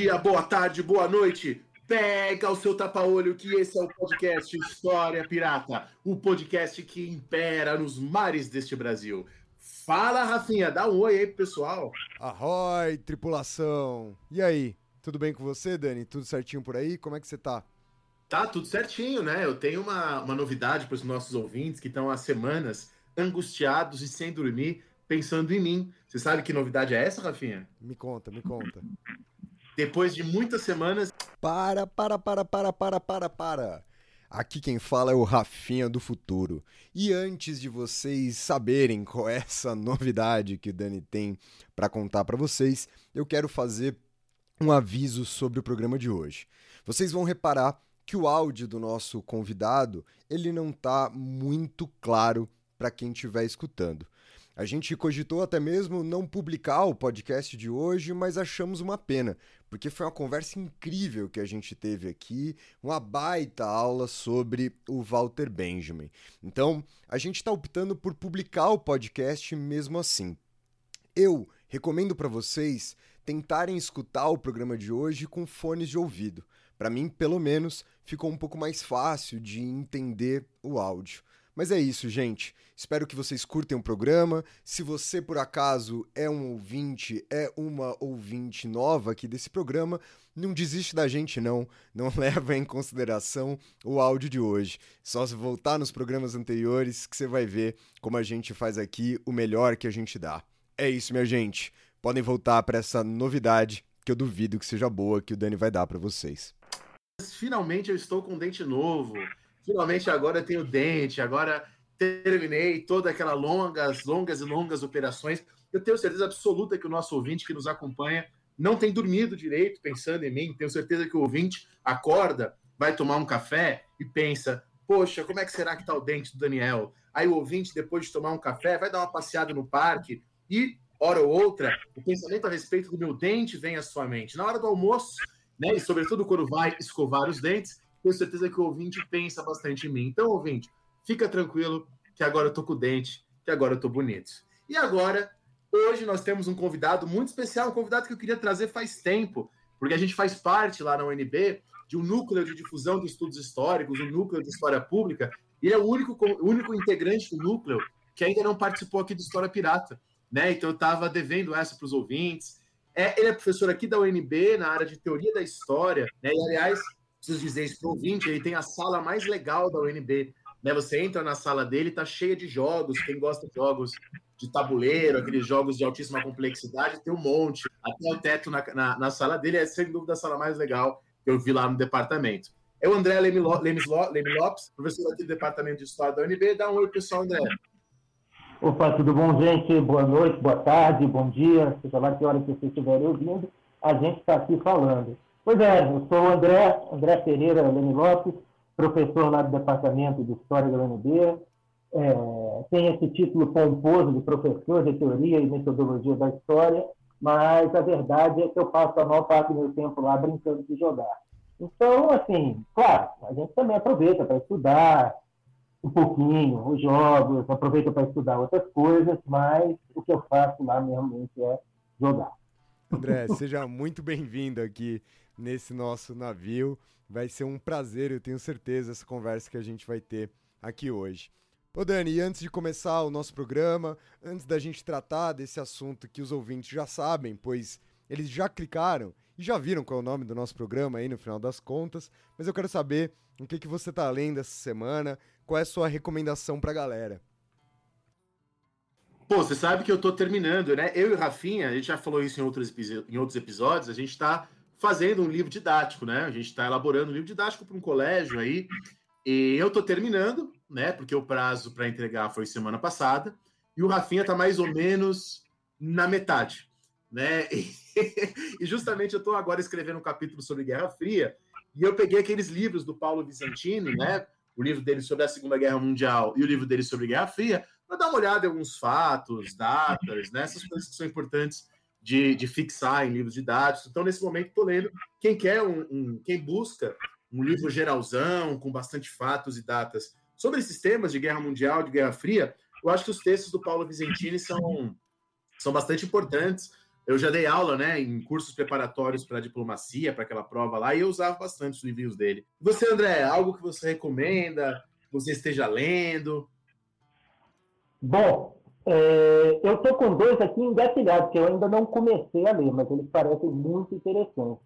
Dia, boa tarde, boa noite. Pega o seu tapa-olho que esse é o podcast História Pirata, o podcast que impera nos mares deste Brasil. Fala, Rafinha, dá um oi aí pro pessoal. Arroi, tripulação. E aí, tudo bem com você, Dani? Tudo certinho por aí? Como é que você tá? Tá tudo certinho, né? Eu tenho uma, uma novidade para os nossos ouvintes que estão há semanas angustiados e sem dormir, pensando em mim. Você sabe que novidade é essa, Rafinha? Me conta, me conta. Depois de muitas semanas. Para, para, para, para, para, para, para. Aqui quem fala é o Rafinha do futuro. E antes de vocês saberem qual é essa novidade que o Dani tem para contar para vocês, eu quero fazer um aviso sobre o programa de hoje. Vocês vão reparar que o áudio do nosso convidado, ele não tá muito claro para quem estiver escutando. A gente cogitou até mesmo não publicar o podcast de hoje, mas achamos uma pena, porque foi uma conversa incrível que a gente teve aqui, uma baita aula sobre o Walter Benjamin. Então, a gente está optando por publicar o podcast mesmo assim. Eu recomendo para vocês tentarem escutar o programa de hoje com fones de ouvido. Para mim, pelo menos, ficou um pouco mais fácil de entender o áudio. Mas é isso, gente. Espero que vocês curtem o programa. Se você, por acaso, é um ouvinte, é uma ouvinte nova aqui desse programa, não desiste da gente, não. Não leva em consideração o áudio de hoje. Só se voltar nos programas anteriores que você vai ver como a gente faz aqui o melhor que a gente dá. É isso, minha gente. Podem voltar para essa novidade que eu duvido que seja boa que o Dani vai dar para vocês. Finalmente eu estou com um dente novo finalmente agora eu tenho dente, agora terminei toda aquela longas, longas e longas operações. Eu tenho certeza absoluta que o nosso ouvinte que nos acompanha não tem dormido direito pensando em mim. Tenho certeza que o ouvinte acorda, vai tomar um café e pensa: poxa, como é que será que está o dente do Daniel? Aí o ouvinte, depois de tomar um café, vai dar uma passeada no parque e, hora ou outra, o pensamento a respeito do meu dente vem à sua mente. Na hora do almoço, né, e sobretudo quando vai escovar os dentes, tenho certeza que o ouvinte pensa bastante em mim. Então, ouvinte, fica tranquilo que agora eu tô com o dente, que agora eu tô bonito. E agora, hoje nós temos um convidado muito especial, um convidado que eu queria trazer faz tempo, porque a gente faz parte lá na UNB de um núcleo de difusão de estudos históricos, um núcleo de história pública, e é o único, único integrante do núcleo que ainda não participou aqui do História Pirata, né? Então eu estava devendo essa para os ouvintes. É, ele é professor aqui da UNB na área de teoria da história, né? E aliás, preciso dizer isso para ouvinte, ele tem a sala mais legal da UNB. Né? Você entra na sala dele, tá cheia de jogos. Quem gosta de jogos de tabuleiro, aqueles jogos de altíssima complexidade, tem um monte. Até o teto na, na, na sala dele é, sem dúvida, a sala mais legal que eu vi lá no departamento. É o André Leme Lopes, professor aqui do Departamento de História da UNB. Dá um oi, pessoal, André. Opa, tudo bom, gente? Boa noite, boa tarde, bom dia, seja lá que hora que vocês estiverem ouvindo, a gente está aqui falando. Pois é, eu sou o André, André Pereira Lene Lopes, professor lá do Departamento de História da UNB. É, tenho esse título pomposo de professor de Teoria e Metodologia da História, mas a verdade é que eu passo a maior parte do meu tempo lá brincando de jogar. Então, assim, claro, a gente também aproveita para estudar um pouquinho os jogos, aproveita para estudar outras coisas, mas o que eu faço lá realmente é jogar. André, seja muito bem-vindo aqui nesse nosso navio. Vai ser um prazer, eu tenho certeza, essa conversa que a gente vai ter aqui hoje. Ô Dani, e antes de começar o nosso programa, antes da gente tratar desse assunto que os ouvintes já sabem, pois eles já clicaram e já viram qual é o nome do nosso programa aí no final das contas, mas eu quero saber o que, que você tá lendo essa semana, qual é a sua recomendação pra galera. Pô, você sabe que eu tô terminando, né? Eu e o Rafinha, a gente já falou isso em outros, em outros episódios, a gente tá fazendo um livro didático, né? A gente está elaborando um livro didático para um colégio aí. E eu estou terminando, né? Porque o prazo para entregar foi semana passada. E o Rafinha está mais ou menos na metade, né? E, justamente eu estou agora escrevendo um capítulo sobre Guerra Fria, e eu peguei aqueles livros do Paulo Vicentini, né? O livro dele sobre a Segunda Guerra Mundial e o livro dele sobre Guerra Fria, para dar uma olhada em alguns fatos, datas, né? essas coisas que são importantes de, de fixar em livros didáticos. Então, nesse momento, estou lendo. Quem quer um, um, quem busca um livro geralzão, com bastante fatos e datas sobre esses temas de guerra mundial, de guerra fria, eu acho que os textos do Paulo Vicentini são, são bastante importantes. Eu já dei aula né, em cursos preparatórios para diplomacia, para aquela prova lá, e eu usava bastante os livrinhos dele. Você, André, algo que você recomenda, que você esteja lendo? Bom, é, eu estou com dois aqui engatilhados, que eu ainda não comecei a ler, mas eles parecem muito interessantes.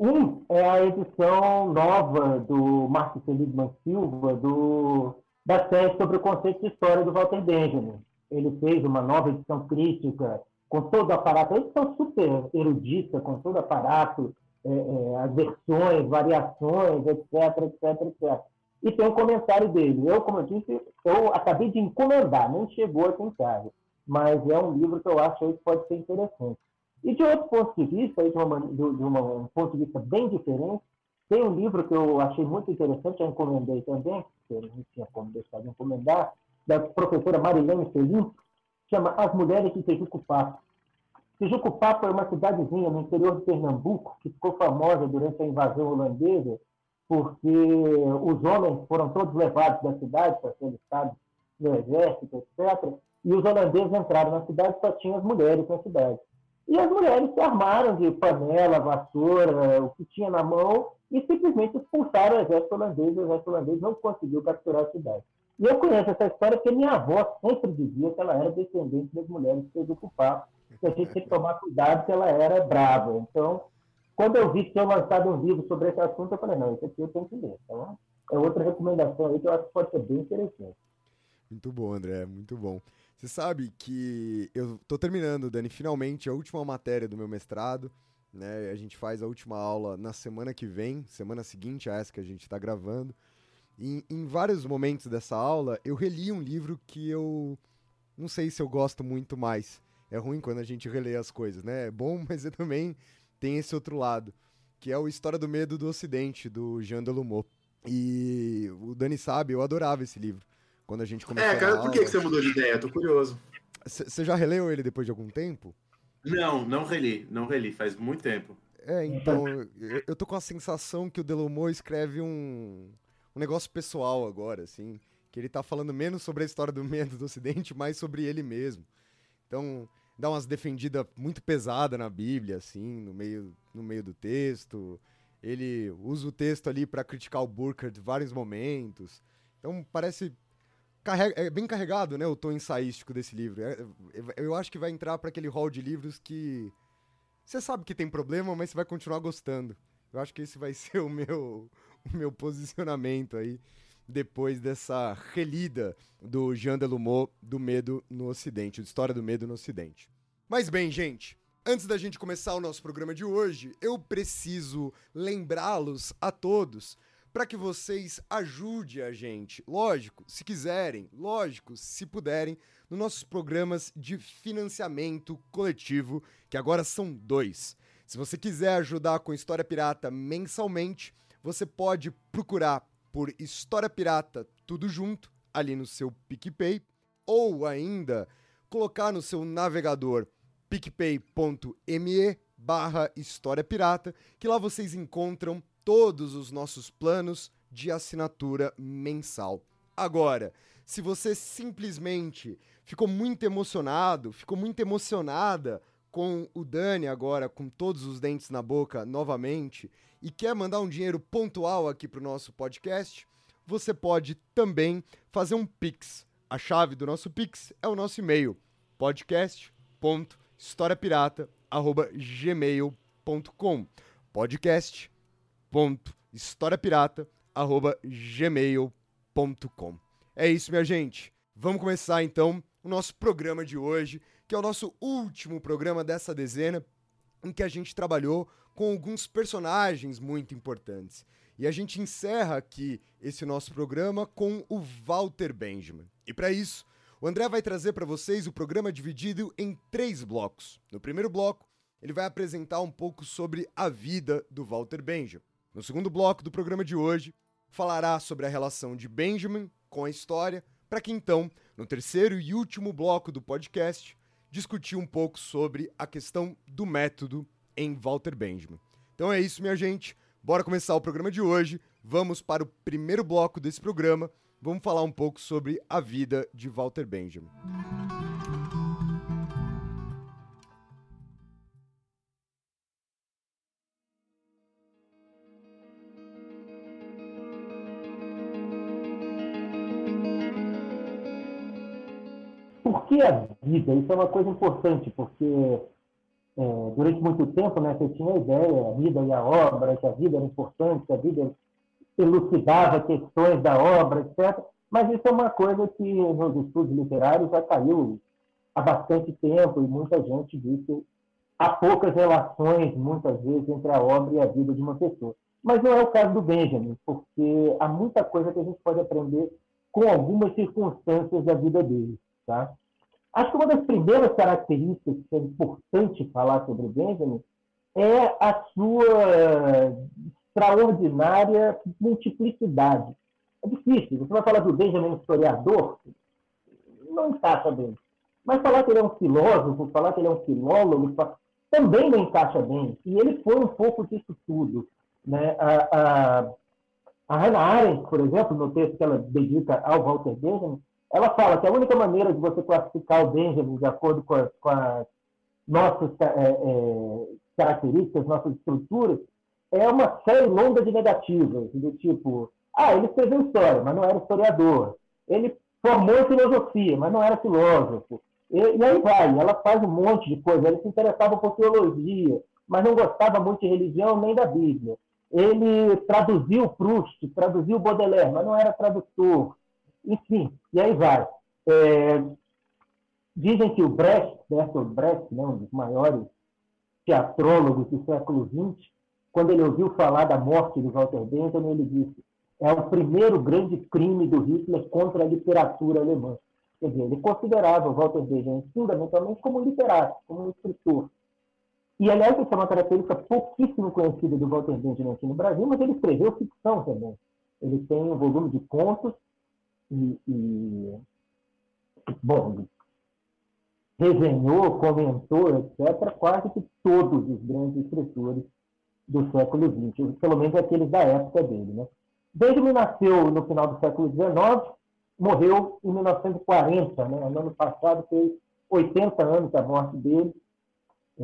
Um é a edição nova do Marcos Seligman Silva, do, da série sobre o conceito de história do Walter Benjamin. Ele fez uma nova edição crítica, com todo o aparato, uma edição super erudita, com todo o aparato, é, é, as versões, variações, etc, etc, etc e tem um comentário dele. Eu, como eu disse, eu acabei de encomendar, nem chegou aqui em casa, mas é um livro que eu acho que pode ser interessante. E de outro ponto de vista, de, uma, de, uma, um ponto de vista bem diferente, tem um livro que eu achei muito interessante, eu encomendei também, porque eu não tinha como deixar de encomendar, da professora Marilene Felim, chama As Mulheres de Tejucupapo. Tejucupapo é uma cidadezinha no interior de Pernambuco, que ficou famosa durante a invasão holandesa, porque os homens foram todos levados da cidade para ser listados no exército, etc. E os holandeses entraram na cidade só tinham as mulheres na cidade. E as mulheres se armaram de panela, vassoura, o que tinha na mão, e simplesmente expulsaram o exército holandês. O exército holandês não conseguiu capturar a cidade. E eu conheço essa história porque minha avó sempre dizia que ela era descendente das mulheres que ocupar, que a gente tem que tomar cuidado que ela era brava. Então, quando eu vi que tinha lançado um livro sobre esse assunto, eu falei, não, esse aqui eu tenho que ler. Então, é outra recomendação aí que eu acho que pode ser bem interessante. Muito bom, André, muito bom. Você sabe que eu tô terminando, Dani, finalmente a última matéria do meu mestrado. Né? A gente faz a última aula na semana que vem, semana seguinte a essa que a gente está gravando. E em vários momentos dessa aula, eu reli um livro que eu não sei se eu gosto muito mais. É ruim quando a gente relê as coisas, né? É bom, mas eu também tem esse outro lado, que é o História do Medo do Ocidente, do Jean Delumeau. E o Dani sabe, eu adorava esse livro. Quando a gente começou É, cara, por que, que você mudou de ideia? tô curioso. Você já releu ele depois de algum tempo? Não, não reli, não reli, faz muito tempo. É, então, eu, eu tô com a sensação que o Delumeau escreve um, um negócio pessoal agora, assim, que ele tá falando menos sobre a história do medo do Ocidente, mais sobre ele mesmo. Então, dá umas defendidas muito pesada na Bíblia, assim, no meio, no meio do texto. Ele usa o texto ali para criticar o Burkhardt em vários momentos. Então parece carrega, é bem carregado, né, o tom ensaístico desse livro. É, é eu acho que vai entrar para aquele hall de livros que você sabe que tem problema, mas você vai continuar gostando. Eu acho que esse vai ser o meu, o meu posicionamento aí depois dessa relida do Jean Delumeau do Medo no Ocidente, de História do Medo no Ocidente. Mas bem, gente, antes da gente começar o nosso programa de hoje, eu preciso lembrá-los a todos para que vocês ajudem a gente, lógico, se quiserem, lógico, se puderem, nos nossos programas de financiamento coletivo, que agora são dois. Se você quiser ajudar com História Pirata mensalmente, você pode procurar por História Pirata, tudo junto, ali no seu PicPay, ou ainda colocar no seu navegador picpay.me barra História Pirata, que lá vocês encontram todos os nossos planos de assinatura mensal. Agora, se você simplesmente ficou muito emocionado, ficou muito emocionada com o Dani agora com todos os dentes na boca novamente e quer mandar um dinheiro pontual aqui para o nosso podcast, você pode também fazer um Pix. A chave do nosso Pix é o nosso e-mail, podcast.historiapirata.gmail.com podcast.historiapirata.gmail.com É isso, minha gente. Vamos começar então o nosso programa de hoje, que é o nosso último programa dessa dezena, em que a gente trabalhou com alguns personagens muito importantes. E a gente encerra aqui esse nosso programa com o Walter Benjamin. E para isso, o André vai trazer para vocês o programa dividido em três blocos. No primeiro bloco, ele vai apresentar um pouco sobre a vida do Walter Benjamin. No segundo bloco do programa de hoje, falará sobre a relação de Benjamin com a história, para que então, no terceiro e último bloco do podcast, discutir um pouco sobre a questão do método em Walter Benjamin. Então é isso, minha gente. Bora começar o programa de hoje. Vamos para o primeiro bloco desse programa. Vamos falar um pouco sobre a vida de Walter Benjamin. Por que a vida? Isso é uma coisa importante, porque é, durante muito tempo, né, você tinha a ideia, a vida e a obra, que a vida era importante, que a vida elucidava questões da obra, etc. Mas isso é uma coisa que nos estudos literários já caiu há bastante tempo e muita gente diz que há poucas relações, muitas vezes, entre a obra e a vida de uma pessoa. Mas não é o caso do Benjamin, porque há muita coisa que a gente pode aprender com algumas circunstâncias da vida dele. Tá? Acho que uma das primeiras características que é importante falar sobre o Benjamin é a sua extraordinária multiplicidade. É difícil. Você vai falar do Benjamin historiador, não encaixa bem. Mas falar que ele é um filósofo, falar que ele é um filólogo, também não encaixa bem. E ele foi um pouco disso tudo. Né? A, a, a Hannah Arendt, por exemplo, no texto que ela dedica ao Walter Benjamin, ela fala que a única maneira de você classificar o Benjamin de acordo com, as, com as nossas é, é, características, nossas estruturas, é uma série longa de negativas, do tipo, ah, ele escreveu história, mas não era historiador. Ele formou filosofia, mas não era filósofo. E, e aí vai, ela faz um monte de coisa. Ele se interessava por teologia, mas não gostava muito de religião nem da Bíblia. Ele traduziu Proust, traduziu Baudelaire, mas não era tradutor. Enfim, e aí vai. É, dizem que o Brecht, Bertolt Brecht, né, um dos maiores teatrólogos do século XX, quando ele ouviu falar da morte de Walter Benjamin, ele disse: é o primeiro grande crime do Hitler contra a literatura alemã. Quer dizer, ele considerava o Walter Benjamin fundamentalmente como literato, como um escritor. E, aliás, isso é uma característica pouquíssimo conhecida do Walter Benjamin aqui no Brasil, mas ele escreveu ficção também. Ele tem um volume de contos e, e bom, resenhou, comentou, etc., quase que todos os grandes escritores do século XX, pelo menos aqueles da época dele. Né? Benjamin nasceu no final do século XIX, morreu em 1940, né? no ano passado fez 80 anos da morte dele. É,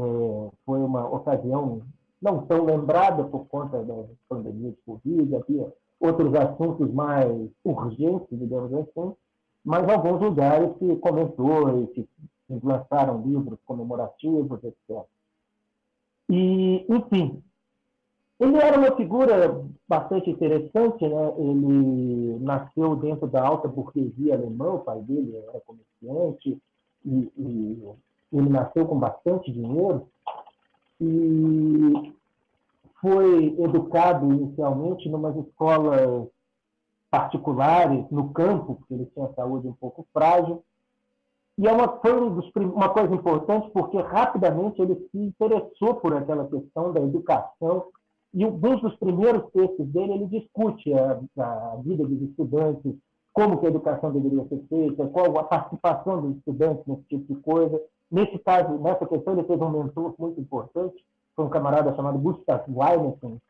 foi uma ocasião não tão lembrada por conta da pandemia de Covid, havia outros assuntos mais urgentes, digamos assim, mas alguns lugares que comentou e que lançaram livros comemorativos, etc. E, enfim, ele era uma figura bastante interessante, né? Ele nasceu dentro da alta burguesia alemã, o pai dele era comerciante, e, e ele nasceu com bastante dinheiro. E foi educado inicialmente em umas escolas particulares no campo, porque ele tinha saúde um pouco frágil. E é uma, foi um uma coisa importante porque rapidamente ele se interessou por aquela questão da educação e um dos primeiros textos dele ele discute a, a vida dos estudantes, como que a educação deveria ser feita, qual a participação dos estudantes nesse tipo de coisa. Nesse caso, nessa questão, ele teve um mentor muito importante, foi um camarada chamado Gustav Weinessen,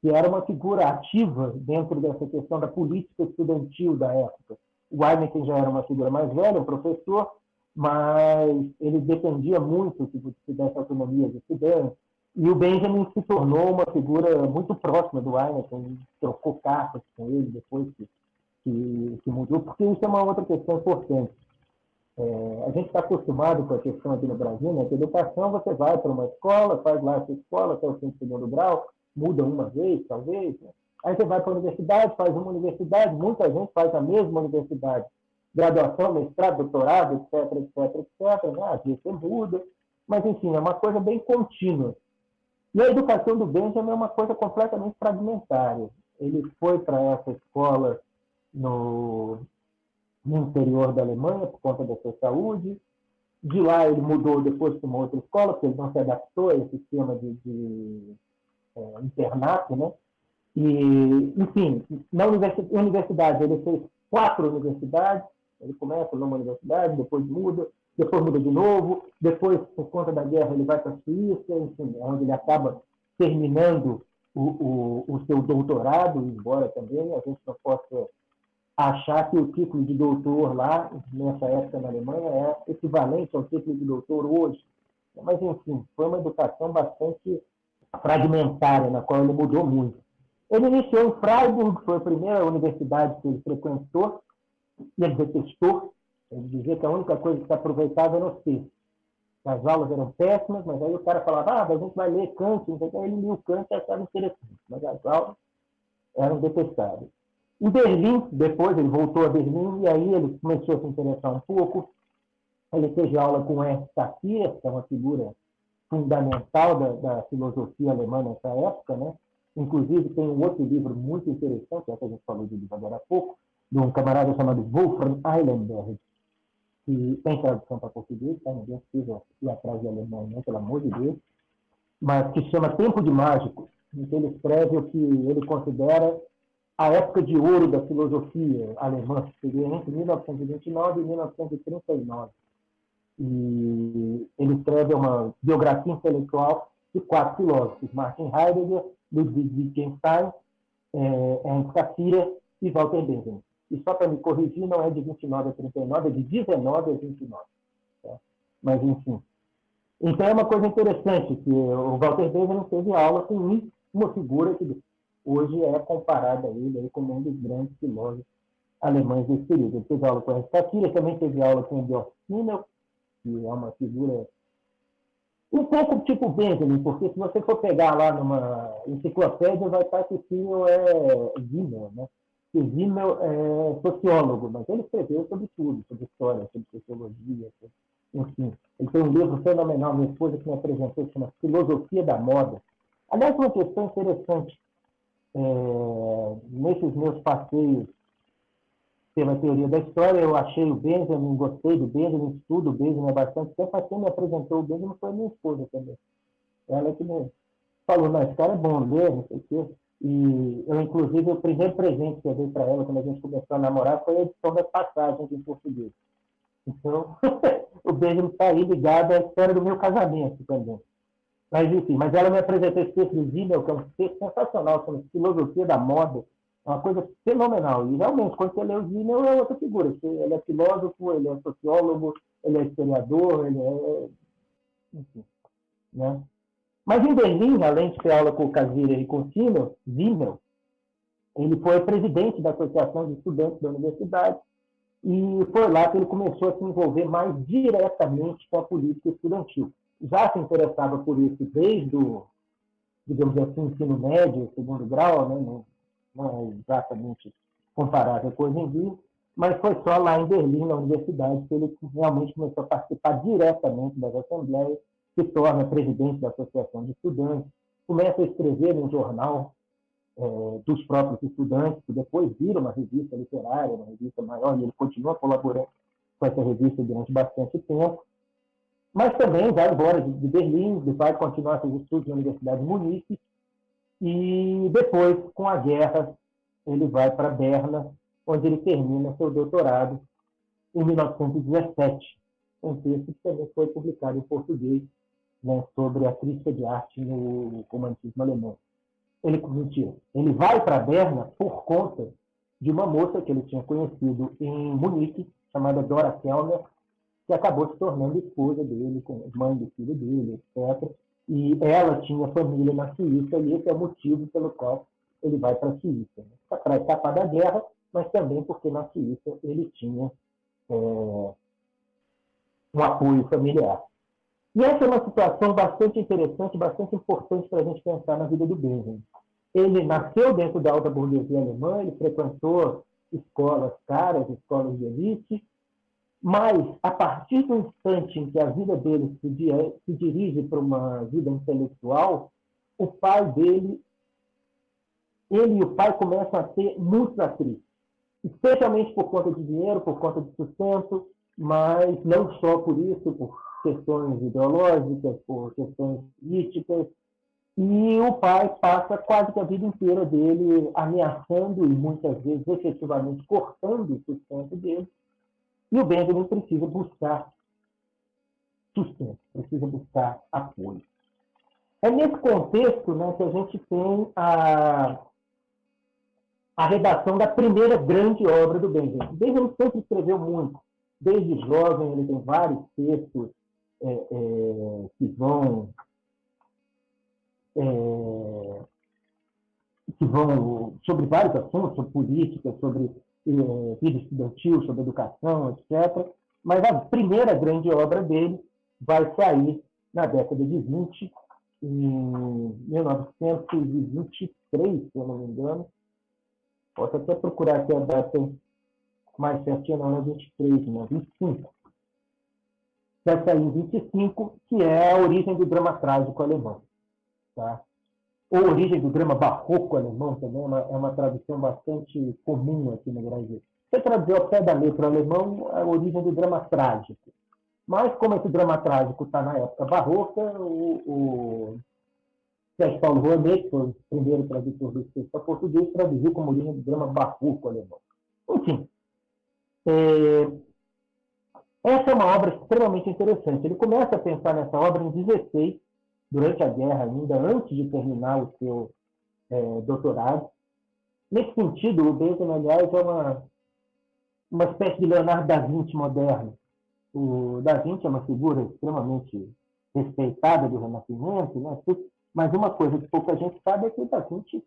que era uma figura ativa dentro dessa questão da política estudantil da época. O já era uma figura mais velha, um professor, mas ele defendia muito que se desse autonomia aos estudantes, e o Benjamin se tornou uma figura muito próxima do Weinessen, trocou cartas com ele depois que, que, que mudou, porque isso é uma outra questão importante. É, a gente está acostumado com a questão aqui no Brasil, né? Que educação você vai para uma escola, faz lá a sua escola até o fim do segundo grau, muda uma vez, talvez. Né? Aí você vai para a universidade, faz uma universidade, muita gente faz a mesma universidade. Graduação, mestrado, doutorado, etc, etc, etc. Né? Às vezes você muda, mas enfim, é uma coisa bem contínua. E a educação do Benjamin é uma coisa completamente fragmentária. Ele foi para essa escola no, no interior da Alemanha por conta da sua saúde. De lá ele mudou depois para uma outra escola, porque ele não se adaptou a esse sistema de, de é, internato, né? E, enfim, na universidade ele fez quatro universidades, ele começa numa universidade, depois muda, depois muda de novo, depois, por conta da guerra, ele vai para a Suíça, enfim, é onde ele acaba terminando o, o, o seu doutorado, embora também a gente não possa achar que o título de doutor lá, nessa época na Alemanha, é equivalente ao título de doutor hoje. Mas, enfim, foi uma educação bastante fragmentária, na qual ele mudou muito. Ele iniciou em Freiburg, foi a primeira universidade que ele frequentou, e ele detestou. Ele dizia que a única coisa que se aproveitava era o texto. As aulas eram péssimas, mas aí o cara falava, ah, a gente vai ler Kant, então ele lia o Kant e achava interessante. Mas as aulas eram detestáveis. Em Berlim, depois ele voltou a Berlim, e aí ele começou a se interessar um pouco. Ele teve aula com Ernst Cassirer, que é uma figura fundamental da, da, filosofia alemã nessa época, né? Inclusive tem um outro livro muito interessante, é que a gente falou de livro agora há pouco, de um camarada chamado Wolfram Eilenberg, que tem tradução para português, tá? ninguém precisa ir atrás de alemão, não, pelo amor de Deus, mas que chama Tempo de Mágico, em que ele escreve o que ele considera a época de ouro da filosofia alemã, que seria entre 1929 e 1939. E ele escreve uma biografia intelectual de quatro filósofos, Martin Heidegger, Ludwig Wittgenstein, é, Ernst e Walter Benjamin. E só para me corrigir, não é de 29 a 39, é de 19 a 29. Tá? Mas, enfim. Então, é uma coisa interessante que o Walter Benjamin teve aula com uma figura que hoje é comparada a ele aí como um dos grandes filósofos alemães desse período. Ele teve aula com Cassirer, também teve aula com Simmel, que é uma figura um pouco tipo Benjamin, porque se você for pegar lá numa enciclopédia, vai estar que Simmel é Simmel, né? que Zimmel é sociólogo, mas ele escreveu sobre tudo, sobre história, sobre sociologia, sobre... enfim. Ele tem um livro fenomenal, minha esposa que me apresentou, que chama Filosofia da Moda. Aliás, uma questão interessante, é, nesses meus passeios pela teoria da história, eu achei o Benjamin, gostei do Benjamin, estudo o Benjamin há bastante tempo, mas quem me apresentou o Benjamin foi a minha esposa também. Ela que me falou, não, esse cara é bom, lê, não sei o quê. E eu, inclusive, o primeiro presente que eu dei para ela quando a gente começou a namorar foi a edição das passagens em português. Então, o beijo está aí ligado à história do meu casamento também. Mas, enfim, mas ela me apresentou esse texto do Zimmer, que é um texto sensacional, sobre filosofia da moda, é uma coisa fenomenal. E, realmente, quando você lê o Zimmer, é outra figura. Ele é filósofo, ele é sociólogo, ele é historiador, ele é... Enfim, né? Mas em Berlim, além de ter aula com o Casira e com o Zimmel, ele foi presidente da Associação de Estudantes da Universidade e foi lá que ele começou a se envolver mais diretamente com a política estudantil. Já se interessava por isso desde o, digamos assim, ensino médio, segundo grau, né? não, não é exatamente comparável com hoje em dia, mas foi só lá em Berlim, na universidade, que ele realmente começou a participar diretamente das assembleias se torna presidente da Associação de Estudantes, começa a escrever num jornal é, dos próprios estudantes, que depois vira uma revista literária, uma revista maior, e ele continua colaborando com essa revista durante bastante tempo. Mas também vai embora de Berlim, vai continuar seus estudos na Universidade de Munique, e depois, com a guerra, ele vai para Berna, onde ele termina seu doutorado em 1917, um texto que também foi publicado em português né, sobre a crítica de arte no romantismo alemão. Ele mentiu. Ele vai para Berna por conta de uma moça que ele tinha conhecido em Munique, chamada Dora Kellner, que acabou se tornando esposa dele, mãe do filho dele, etc. E ela tinha família na Suíça, e esse é o motivo pelo qual ele vai para a Suíça. Né? Para escapar da guerra, mas também porque na Suíça ele tinha é, um apoio familiar. E essa é uma situação bastante interessante, bastante importante para a gente pensar na vida do Benjamin. Ele nasceu dentro da alta burguesia alemã, ele frequentou escolas caras, escolas de elite, mas a partir do instante em que a vida dele se, se dirige para uma vida intelectual, o pai dele, ele e o pai começam a ter muitos atritos, especialmente por conta de dinheiro, por conta de sustento, mas não só por isso, por questões ideológicas, por questões políticas, e o pai passa quase que a vida inteira dele ameaçando e muitas vezes efetivamente cortando o sustento dele. E o Benjamin precisa buscar sustento, precisa buscar apoio. É nesse contexto né, que a gente tem a, a redação da primeira grande obra do Benjamin. Benjamin sempre escreveu muito. Desde jovem, ele tem vários textos é, é, que vão é, que vão sobre vários assuntos, sobre política, sobre vida estudantil, sobre educação, etc. Mas a primeira grande obra dele vai sair na década de 20, em 1923, se eu não me engano. Posso até procurar aqui a data mais certinha, não é 23, não, 25. Vai sair em 25, que é a origem do drama trágico alemão. Tá? Ou origem do drama barroco alemão também, é uma, é uma tradução bastante comum aqui no Brasil. Você traduzir ao pé da letra alemão, a origem do drama trágico. Mas, como esse drama trágico está na época barroca, o, o Sérgio Paulo Rouanet, que foi o primeiro tradutor do texto para português, traduziu como origem do drama barroco alemão. Enfim, é, essa é uma obra extremamente interessante. Ele começa a pensar nessa obra em 16, durante a guerra ainda, antes de terminar o seu é, doutorado. Nesse sentido, o Benjamin, aliás, é uma, uma espécie de Leonardo da Vinci moderno. O da Vinci é uma figura extremamente respeitada do Renascimento, né? mas uma coisa que pouca gente sabe é que o da Vinci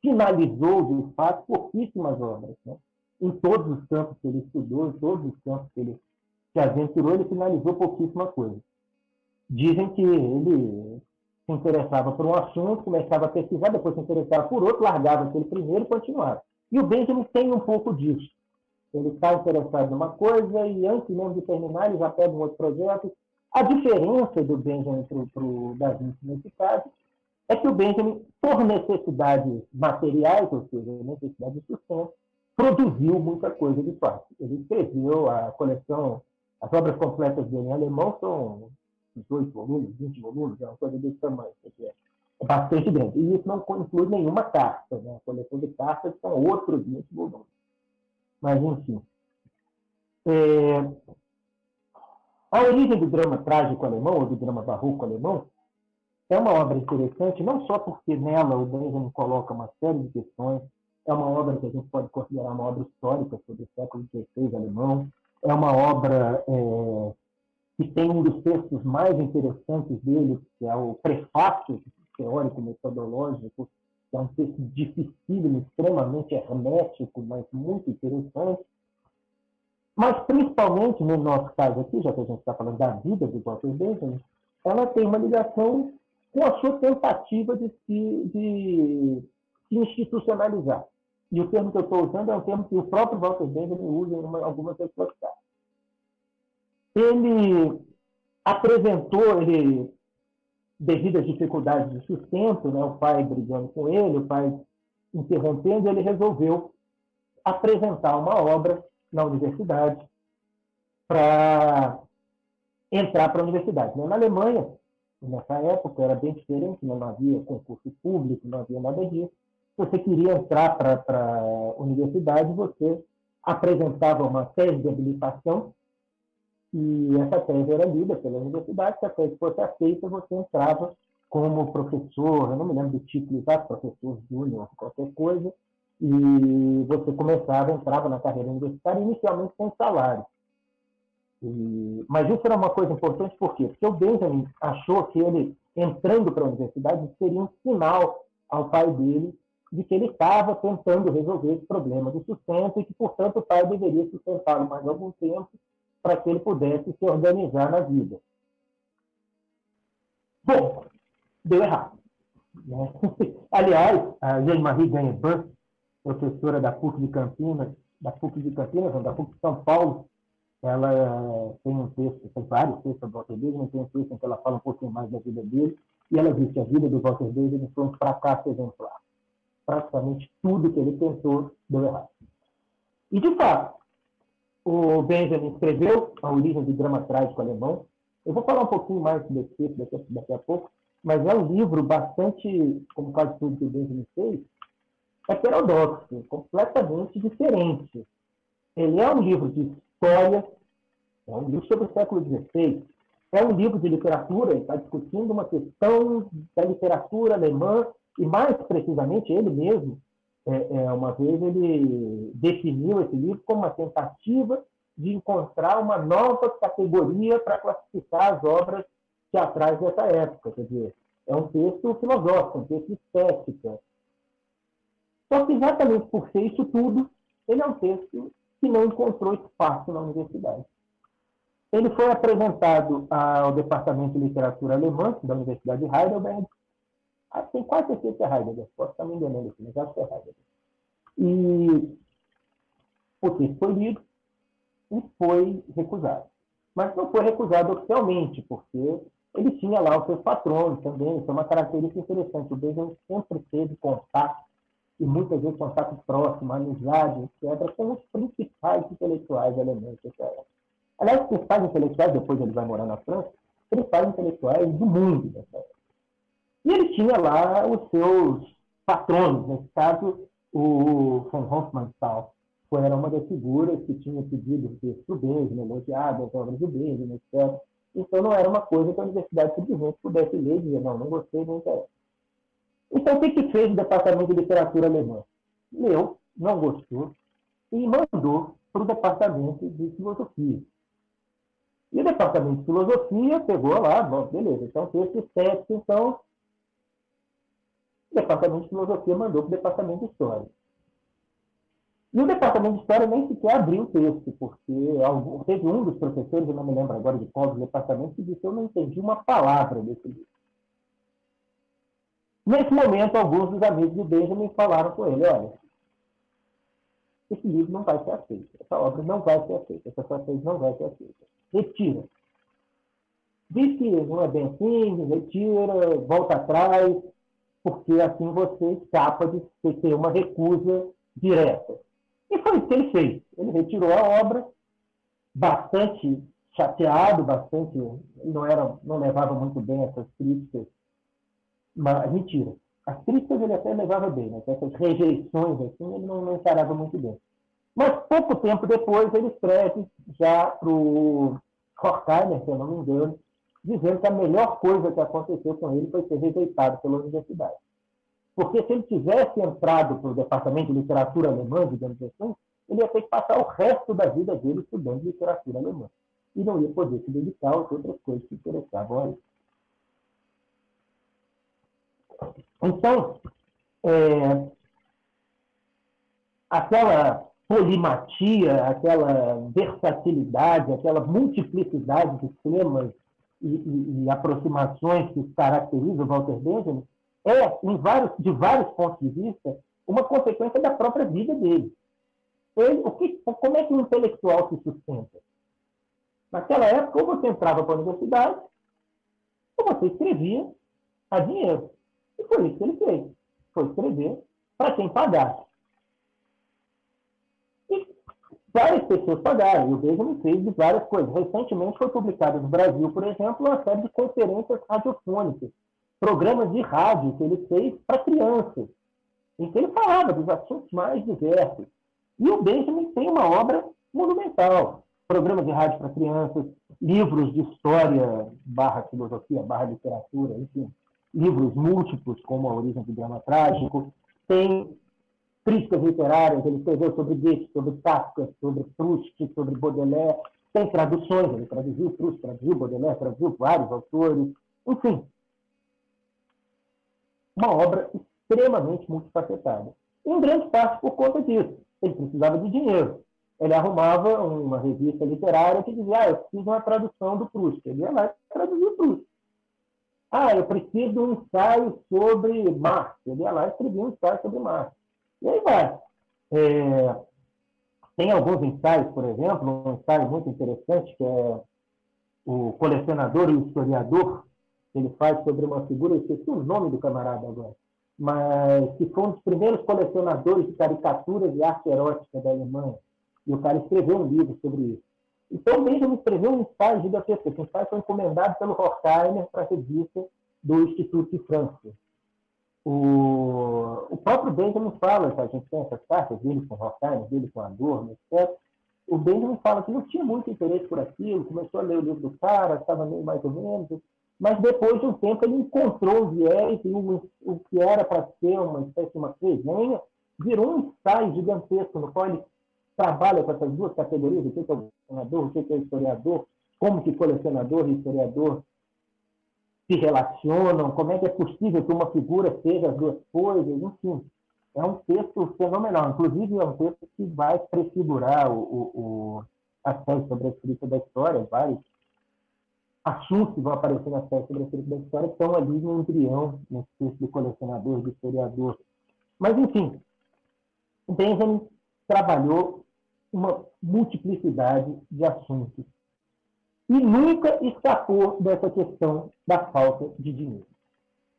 finalizou, de fato, pouquíssimas obras. Né? Em todos os campos que ele estudou, em todos os campos que ele se aventurou, ele finalizou pouquíssima coisa dizem que ele se interessava por um assunto, começava a pesquisar, depois se interessava por outro, largava aquele primeiro e continuava. E o Benjamin tem um pouco disso. Ele está interessado numa coisa e antes mesmo de terminar, ele já pega um outro projeto. A diferença do Benjamin para o Da nesse caso é que o Benjamin, por necessidades materiais, ou seja, necessidade de sustento, produziu muita coisa de fato. Ele escreveu a coleção, as obras completas dele em alemão são 18 volumes, 20 volumes, é uma coisa desse tamanho. É, é bastante grande. E isso não inclui nenhuma carta. Né? A coleção de cartas são outros 20 volumes. Mas, enfim. É... A origem do drama trágico alemão, ou do drama barroco alemão, é uma obra interessante, não só porque nela o Benjamin coloca uma série de questões, é uma obra que a gente pode considerar uma obra histórica sobre o século XVI alemão, é uma obra é, que tem um dos textos mais interessantes dele, que é o prefácio teórico-metodológico, que é um texto dificílimo, extremamente hermético, mas muito interessante. Mas, principalmente no nosso caso aqui, já que a gente está falando da vida do Walter Benjamin, ela tem uma ligação com a sua tentativa de se, de se institucionalizar. E o termo que eu estou usando é um termo que o próprio Walter Benjamin usa em uma, algumas suas cartas ele apresentou, ele, devido às dificuldades de sustento, né, o pai brigando com ele, o pai interrompendo, ele resolveu apresentar uma obra na universidade para entrar para a universidade. Né? Na Alemanha, nessa época, era bem diferente, né? não havia concurso público, não havia nada disso. Se você queria entrar para a universidade, você apresentava uma tese de habilitação e essa tese era lida pela universidade, se a tese fosse aceita, você entrava como professor, eu não me lembro do título exato, professor júnior, qualquer coisa, e você começava, entrava na carreira universitária, inicialmente sem salário. E, mas isso era uma coisa importante, por quê? Porque o Benjamin achou que ele, entrando para a universidade, seria um sinal ao pai dele de que ele estava tentando resolver esse problema do sustento e que, portanto, o pai deveria sustentá-lo mais algum tempo para que ele pudesse se organizar na vida. Bom, deu errado. Né? Aliás, a Jean-Marie Ganheban, professora da PUC de Campinas, da PUC de Campinas, não, da PUC de São Paulo, ela tem um texto, tem vários textos sobre Walter Benjamin, tem um texto em que ela fala um pouquinho mais da vida dele, e ela diz que a vida do Walter Benjamin foi um fracasso exemplar. Praticamente tudo que ele tentou deu errado. E, de fato, o Benjamin escreveu A Origem do Drama Trágico Alemão. Eu vou falar um pouquinho mais desse texto daqui, daqui a pouco, mas é um livro bastante, como quase tudo que o Benjamin fez, heterodoxo, completamente diferente. Ele é um livro de história, é um livro sobre o século XVI, é um livro de literatura, ele está discutindo uma questão da literatura alemã, e mais precisamente ele mesmo, é, é, uma vez ele definiu esse livro como uma tentativa de encontrar uma nova categoria para classificar as obras teatrais dessa época. Quer dizer, é um texto filosófico, um texto estético. Só que exatamente por ser isso tudo, ele é um texto que não encontrou espaço na universidade. Ele foi apresentado ao Departamento de Literatura Alemã da Universidade de Heidelberg. Ah, tem quase certeza que é Heidelberg, posso estar me enganando aqui, mas acho que é Heidelberg. E texto foi lido e foi recusado. Mas não foi recusado oficialmente, porque ele tinha lá os seus patronos também. Isso é uma característica interessante. O Benjamin sempre teve contato, e muitas vezes contato próximo, amizade, etc., com os principais intelectuais alemães dessa época. Aliás, os principais intelectuais, depois ele vai morar na França, principais intelectuais do mundo dessa época. E ele tinha lá os seus patronos, nesse caso, o von Hofmannsthal, que era uma das figuras que tinha pedido texto do Benjamin, elogiado as obras do Benjamin, etc. Então não era uma coisa que a universidade simplesmente pudesse ler e dizer, não, não gostei, não interessa. Então o que, fez o Departamento de Literatura Alemã? Leu, não gostou, e mandou para o Departamento de Filosofia. E o Departamento de Filosofia pegou lá, bom, beleza, então texto estético, então o Departamento de Filosofia mandou para o Departamento de História. E o Departamento de História nem sequer abriu o texto, porque teve um dos professores, eu não me lembro agora de qual do departamento, que disse: Eu não entendi uma palavra desse livro. Nesse momento, alguns dos amigos de Benjamin falaram com ele: Olha, esse livro não vai ser aceito, essa obra não vai ser aceita, essa tese não vai ser aceita. Retira. Diz que não é bem assim, retira, volta atrás, porque assim você escapa de ter uma recusa direta. E foi isso que ele fez. Ele retirou a obra, bastante chateado, bastante. não, era, não levava muito bem essas críticas. Mas, mentira. As críticas ele até levava bem, né? essas rejeições assim, ele não, não encarava muito bem. Mas pouco tempo depois ele escreve já para o Horkheimer, se eu não me engano, dizendo que a melhor coisa que aconteceu com ele foi ser rejeitado pela universidade. Porque se ele tivesse entrado para o departamento de literatura alemã, digamos assim, ele ia ter que passar o resto da vida dele estudando literatura alemã. E não ia poder se dedicar a outras coisas que interessavam a ele. Então, é, aquela polimatia, aquela versatilidade, aquela multiplicidade de temas e, e, e aproximações que caracterizam Walter Benjamin é, em vários, de vários pontos de vista, uma consequência da própria vida dele. Ele, o que, como é que um intelectual se sustenta? Naquela época, ou você entrava para a universidade, ou você escrevia a dinheiro. E foi isso que ele fez. Foi escrever para quem pagasse. E várias pessoas pagaram. E o Benjamin fez de várias coisas. Recentemente foi publicado no Brasil, por exemplo, uma série de conferências radiofônicas programas de rádio que ele fez para crianças, em que ele falava dos assuntos mais diversos. E o Benjamin tem uma obra monumental. Programas de rádio para crianças, livros de história, barra filosofia, barra literatura, enfim, livros múltiplos, como A Origem do Drama Trágico. Tem críticas literárias, ele escreveu sobre Goethe, sobre Kafka, sobre Proust, sobre Baudelaire. Tem traduções, ele traduziu Proust, traduziu Baudelaire, traduziu vários autores. Enfim, uma obra extremamente multifacetada. Em grande parte por conta disso. Ele precisava de dinheiro. Ele arrumava uma revista literária que dizia: Ah, eu preciso uma tradução do Proust. Ele ia lá e traduzia Proust. Ah, eu preciso de um ensaio sobre Marx. Ele ia lá e escrevia um ensaio sobre Marx. E aí vai. É... Tem alguns ensaios, por exemplo, um ensaio muito interessante que é o colecionador e o historiador, ele faz sobre uma figura, eu esqueci o nome do camarada agora, mas que foi um dos primeiros colecionadores de caricaturas e arte erótica da Alemanha. E o cara escreveu um livro sobre isso. Então, Benjamin escreveu um ensaio gigantesco. Esse ensaio foi encomendado pelo Horkheimer para a revista do Instituto de Frankfurt. O, o próprio Benjamin fala, a gente tem essas cartas dele com Horkheimer, dele com Adorno, etc. O Benjamin fala que não tinha muito interesse por aquilo, começou a ler o livro do cara, estava meio mais ou menos, mas depois de um tempo ele encontrou o viés e o, o que era para ser uma espécie de uma resenha virou um ensaio gigantesco no qual ele trabalha com essas duas categorias, o que é colecionador, o que é historiador, como que colecionador e historiador se relacionam, como é que é possível que uma figura seja as duas coisas, enfim. É um texto fenomenal. Inclusive, é um texto que vai prefigurar o, o, o, a série sobre a escrita da história, vários assuntos que vão aparecer na série sobre a escrita da história estão ali no embrião, no texto do colecionador, do historiador. Mas, enfim, Benjamin trabalhou uma multiplicidade de assuntos e nunca escapou dessa questão da falta de dinheiro.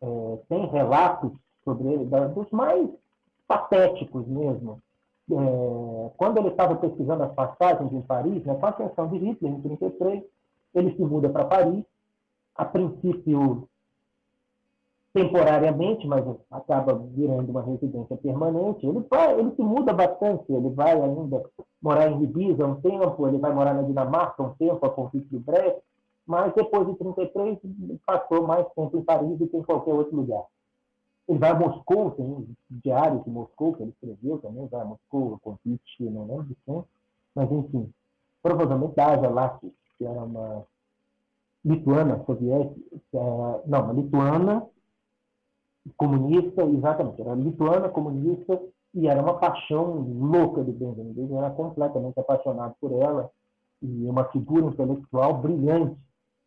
É, tem relatos sobre ele, dos mais patéticos mesmo. É, quando ele estava pesquisando as passagens em Paris, né, com ascensão de Hitler, em 1933, ele se muda para Paris. A princípio, temporariamente, mas acaba virando uma residência permanente. Ele vai, ele se muda bastante, ele vai ainda morar em Ibiza um tempo, ele vai morar na Dinamarca um tempo, a convite de Brest, mas depois de 33 passou mais tempo em Paris do que em qualquer outro lugar. Ele vai a Moscou, tem um diário de Moscou que ele escreveu também, vai a Moscou, convite, não lembro de quem, mas enfim, provavelmente Asia Láctea, que era uma lituana soviética, é, não, uma lituana comunista, exatamente, era lituana, comunista, e era uma paixão louca de Benjamin. Ele era completamente apaixonado por ela, e uma figura intelectual brilhante.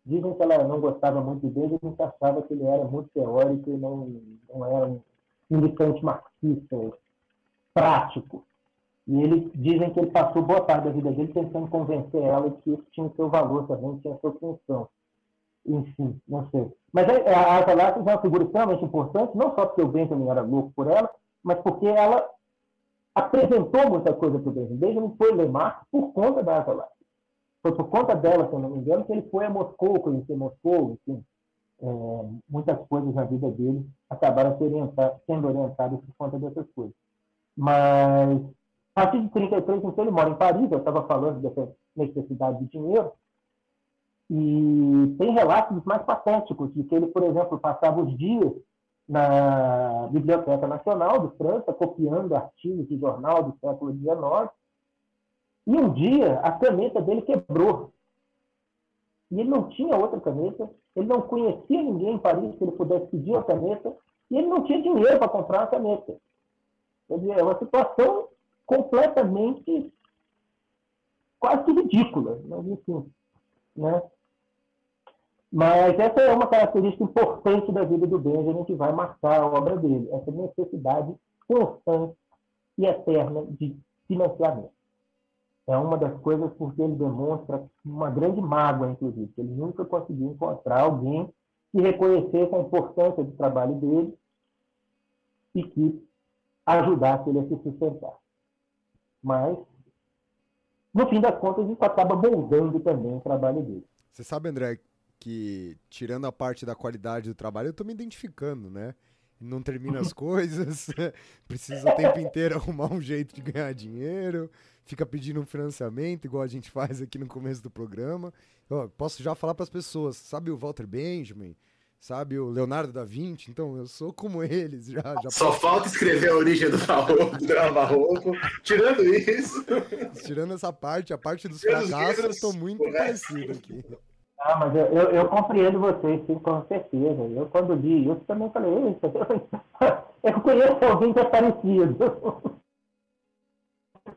Dizem que ela não gostava muito de Benjamin, que achava que ele era muito teórico e não, não era um militante marxista prático. E ele dizem que ele passou boa parte da vida dele tentando convencer ela de que isso tinha seu valor também, tinha sua função enfim, não sei. Mas é, a Asa Lattes é uma figura extremamente importante, não só porque o Benjamin era louco por ela, mas porque ela apresentou muita coisa para o Benjamin. Benjamin foi ler Marx por conta da Asa Lattes. Foi por conta dela, se eu não me engano, que ele foi a Moscou, conhecer Moscou, enfim. É, muitas coisas na vida dele acabaram sendo orientadas por conta dessas coisas. Mas, a partir de 33, então, ele mora em Paris, eu estava falando dessa necessidade de dinheiro, e tem relatos mais patéticos de que ele, por exemplo, passava os dias na Biblioteca Nacional de França, copiando artigos de jornal do século XIX. E um dia a caneta dele quebrou. E ele não tinha outra caneta, ele não conhecia ninguém em Paris que ele pudesse pedir a caneta, e ele não tinha dinheiro para comprar a caneta. Quer dizer, é uma situação completamente quase ridícula, mas enfim. Né? Mas essa é uma característica importante da vida do Benjamin que vai marcar a obra dele, essa necessidade constante e eterna de financiamento. É uma das coisas porque ele demonstra uma grande mágoa, inclusive, que ele nunca conseguiu encontrar alguém que reconhecesse a importância do trabalho dele e que ajudasse ele a se sustentar. Mas, no fim das contas, isso acaba moldando também o trabalho dele. Você sabe, André, que, tirando a parte da qualidade do trabalho, eu tô me identificando, né? Não termina as coisas, precisa o tempo inteiro arrumar um jeito de ganhar dinheiro, fica pedindo um financiamento, igual a gente faz aqui no começo do programa. Eu posso já falar para as pessoas, sabe o Walter Benjamin? Sabe o Leonardo da Vinci? Então, eu sou como eles. Já, já Só posso... falta escrever a origem do, barroco, do drama barroco. Tirando isso. Tirando essa parte, a parte dos fracassos, eu estou muito parecido aqui. Ah, mas eu, eu, eu, compreendo vocês, sim, com certeza. Eu, quando li isso, também falei, eu conheço alguém que é parecido.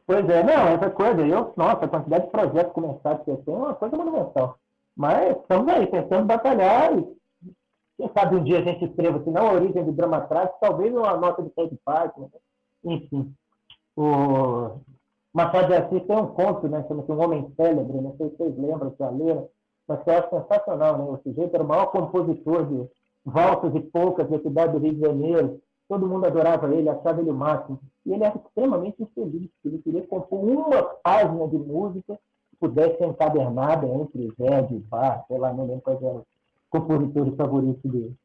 pois é, não, essa coisa, eu, nossa, a quantidade de projetos começados que eu tenho é uma coisa monumental. Mas estamos aí, tentando batalhar e quem sabe um dia a gente escreva, se não a origem do drama trágico, talvez uma nota de Ted Park, né? enfim. O Machado de Assis tem um conto, né, chama-se Um Homem Célebre, não sei se vocês lembram, se já leram, mas que eu acho sensacional, né? O sujeito era o maior compositor de valsas e polcas da cidade do Rio de Janeiro. todo mundo adorava ele, achava ele o máximo. E ele era extremamente infeliz, ele queria compor uma página de música que pudesse ser encadernada entre Verdi e Bach, sei lá, não lembro quais eram os compositores favoritos dele.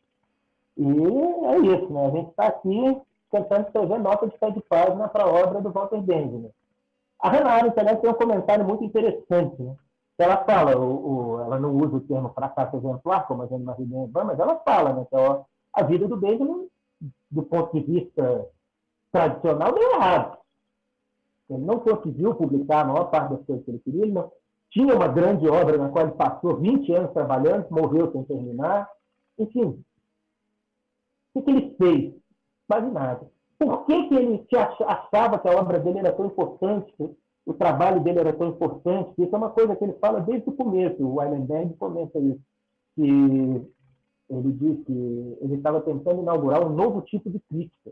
E é isso, né? A gente está aqui tentando escrever nota de pé de página para a obra do Walter Benjamin. A Hannah Arendt, aliás, tem um comentário muito interessante, né? Ela fala, o, o, ela não usa o termo fracasso exemplar, como a gente Marie mas ela fala, né? Que ó, a vida do Benjamin, do ponto de vista tradicional, deu errado. Ele não conseguiu publicar a maior parte das coisas que ele queria, ele não, tinha uma grande obra na qual ele passou 20 anos trabalhando, morreu sem terminar. Enfim, o que, ele fez? Quase nada. Por que, que ele achava que a obra dele era tão importante, que o trabalho dele era tão importante? Isso é uma coisa que ele fala desde o começo. O Weilenberg comenta isso. Que ele diz que ele estava tentando inaugurar um novo tipo de crítica.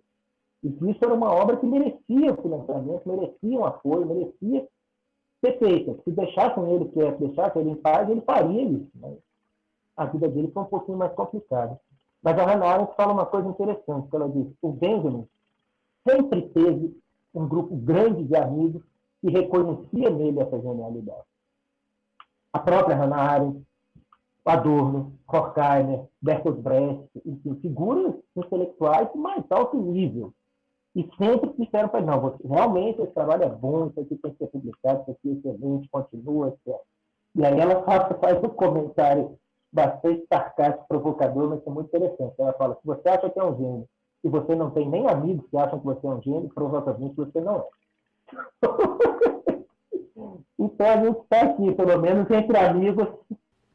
E que isso era uma obra que merecia financiamento, merecia um apoio, merecia ser feita. Se deixassem ele quieto, deixassem ele em paz, ele faria isso. Mas a vida dele foi um pouquinho mais complicada. Mas a Hannah Arendt fala uma coisa interessante, que ela diz, o Benjamin sempre teve um grupo grande de amigos que reconhecia nele essa genialidade. A própria Hannah Arendt, Adorno, Horkheimer, Bertolt Brecht, enfim, figuras intelectuais de mais alto nível. E sempre disseram para não, você, realmente esse trabalho é bom, isso aqui tem que ser publicado, isso aqui é excelente, continua, etc. E aí ela faz, faz um comentário bastante sarcástico, provocador, mas é muito interessante. Ela fala: se você acha que é um gênio e você não tem nem amigos que acham que você é um gênio, provavelmente você não é. então a gente está aqui, pelo menos entre amigos,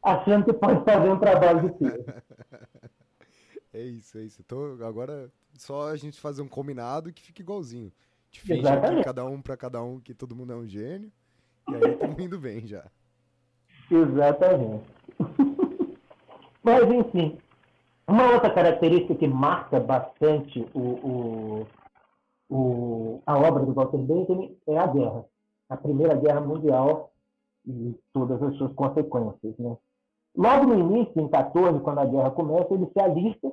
achando que pode fazer um trabalho de filho. É isso, é isso. Então agora só a gente fazer um combinado que fique igualzinho. Finge aqui, cada um para cada um que todo mundo é um gênio. E aí estamos indo bem já. Exatamente. Mas, enfim, uma outra característica que marca bastante o, o, o, a obra do Walter Benjamin é a guerra. A Primeira Guerra Mundial e todas as suas consequências. Né? Logo no início, em 14, quando a guerra começa, ele se alista,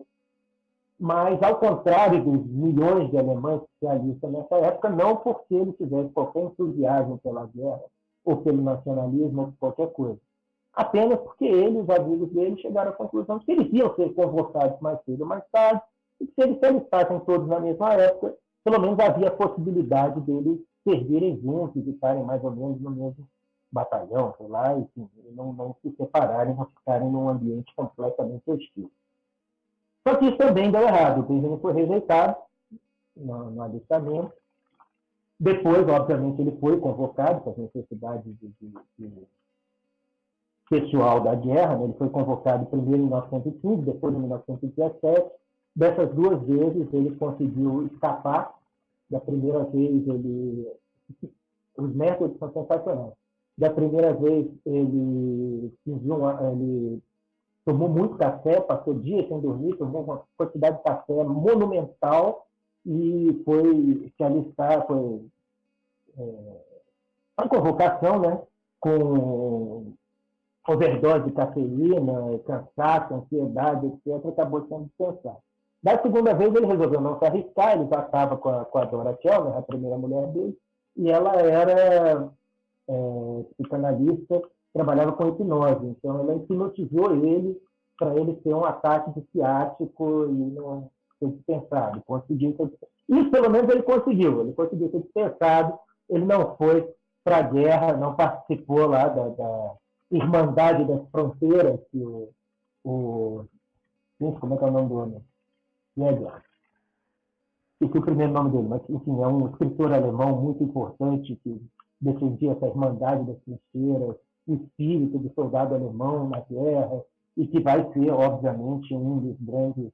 mas ao contrário dos milhões de alemães que se alistam nessa época, não porque ele tivesse qualquer entusiasmo pela guerra ou pelo nacionalismo ou por qualquer coisa apenas porque ele os amigos dele chegaram à conclusão de que eles iam ser convocados mais cedo ou mais tarde, e que se eles se alistassem todos na mesma época, pelo menos havia a possibilidade deles servirem juntos e estarem mais ou menos no mesmo batalhão, sei lá, enfim, não, não se separarem, não ficarem num ambiente completamente hostil. Só que isso também deu errado. O Benjamin foi rejeitado no, no alistamento. Depois, obviamente, ele foi convocado para as necessidades de, de, de pessoal da guerra, né? ele foi convocado primeiro em 1915, depois em 1917. Dessas duas vezes ele conseguiu escapar. Da primeira vez ele os métodos são sensacionais. Da primeira vez ele ele tomou muito café, passou dias sem dormir, tomou uma quantidade de café monumental e foi se alistar, foi é, uma convocação, né, com overdose de cafeína, cansaço, ansiedade, etc., acabou sendo dispensado. Da segunda vez, ele resolveu não se arriscar, ele já estava com a, com a Dora Kelmer, a primeira mulher dele, e ela era é, psicanalista, trabalhava com hipnose, então ela hipnotizou ele para ele ter um ataque de ciático e não ser dispensado. Conseguiu ser... Isso, pelo menos, ele conseguiu. Ele conseguiu ser dispensado, ele não foi para a guerra, não participou lá da, da Irmandade das Fronteiras, que o, o como é que é o nome do homem? Esse é o primeiro nome dele, mas enfim, é um escritor alemão muito importante que defendia essa Irmandade das Fronteiras, o espírito do soldado alemão na guerra, e que vai ser, obviamente, um dos grandes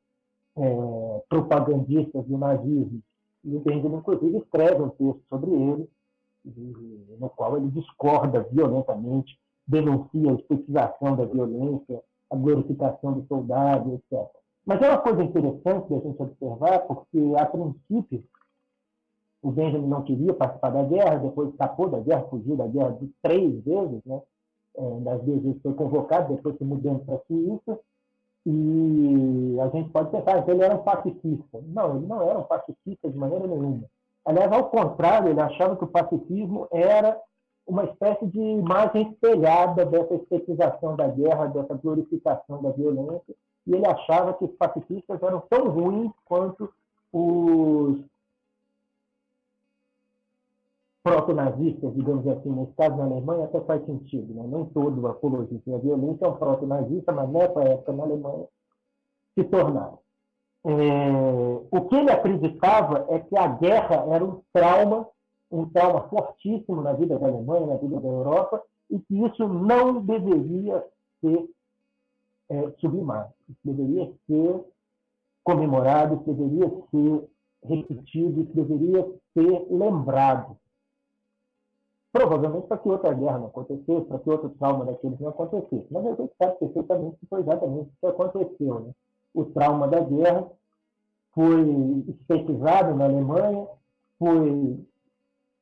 é, propagandistas do nazismo. E o Benjamin, inclusive, escreve um texto sobre ele, no qual ele discorda violentamente denuncia a estetização da violência, a glorificação do soldado, etc. Mas é uma coisa interessante da gente observar, porque, a princípio, o Benjamin não queria participar da guerra, depois escapou da guerra, fugiu da guerra de três vezes, né? É, das vezes foi convocado, depois se mudando para a Suíça. E a gente pode pensar que ele era um pacifista. Não, ele não era um pacifista de maneira nenhuma. Aliás, ao contrário, ele achava que o pacifismo era uma espécie de imagem espelhada dessa estetização da guerra, dessa glorificação da violência, e ele achava que os pacifistas eram tão ruins quanto os proto-nazistas, digamos assim, nesse caso na Alemanha até faz sentido, né? nem todo apologista à violência é um proto-nazista, mas nessa época na Alemanha se tornaram. É, o que ele acreditava é que a guerra era um trauma, um trauma fortíssimo na vida da Alemanha, na vida da Europa, e que isso não deveria ser é, sublimado, deveria ser comemorado, isso deveria ser repetido, isso deveria ser lembrado provavelmente para que outra guerra não acontecesse, para que outro trauma daqueles não acontecesse. Mas a gente sabe perfeitamente que foi exatamente o que aconteceu. Né? O trauma da guerra foi estetizado na Alemanha, foi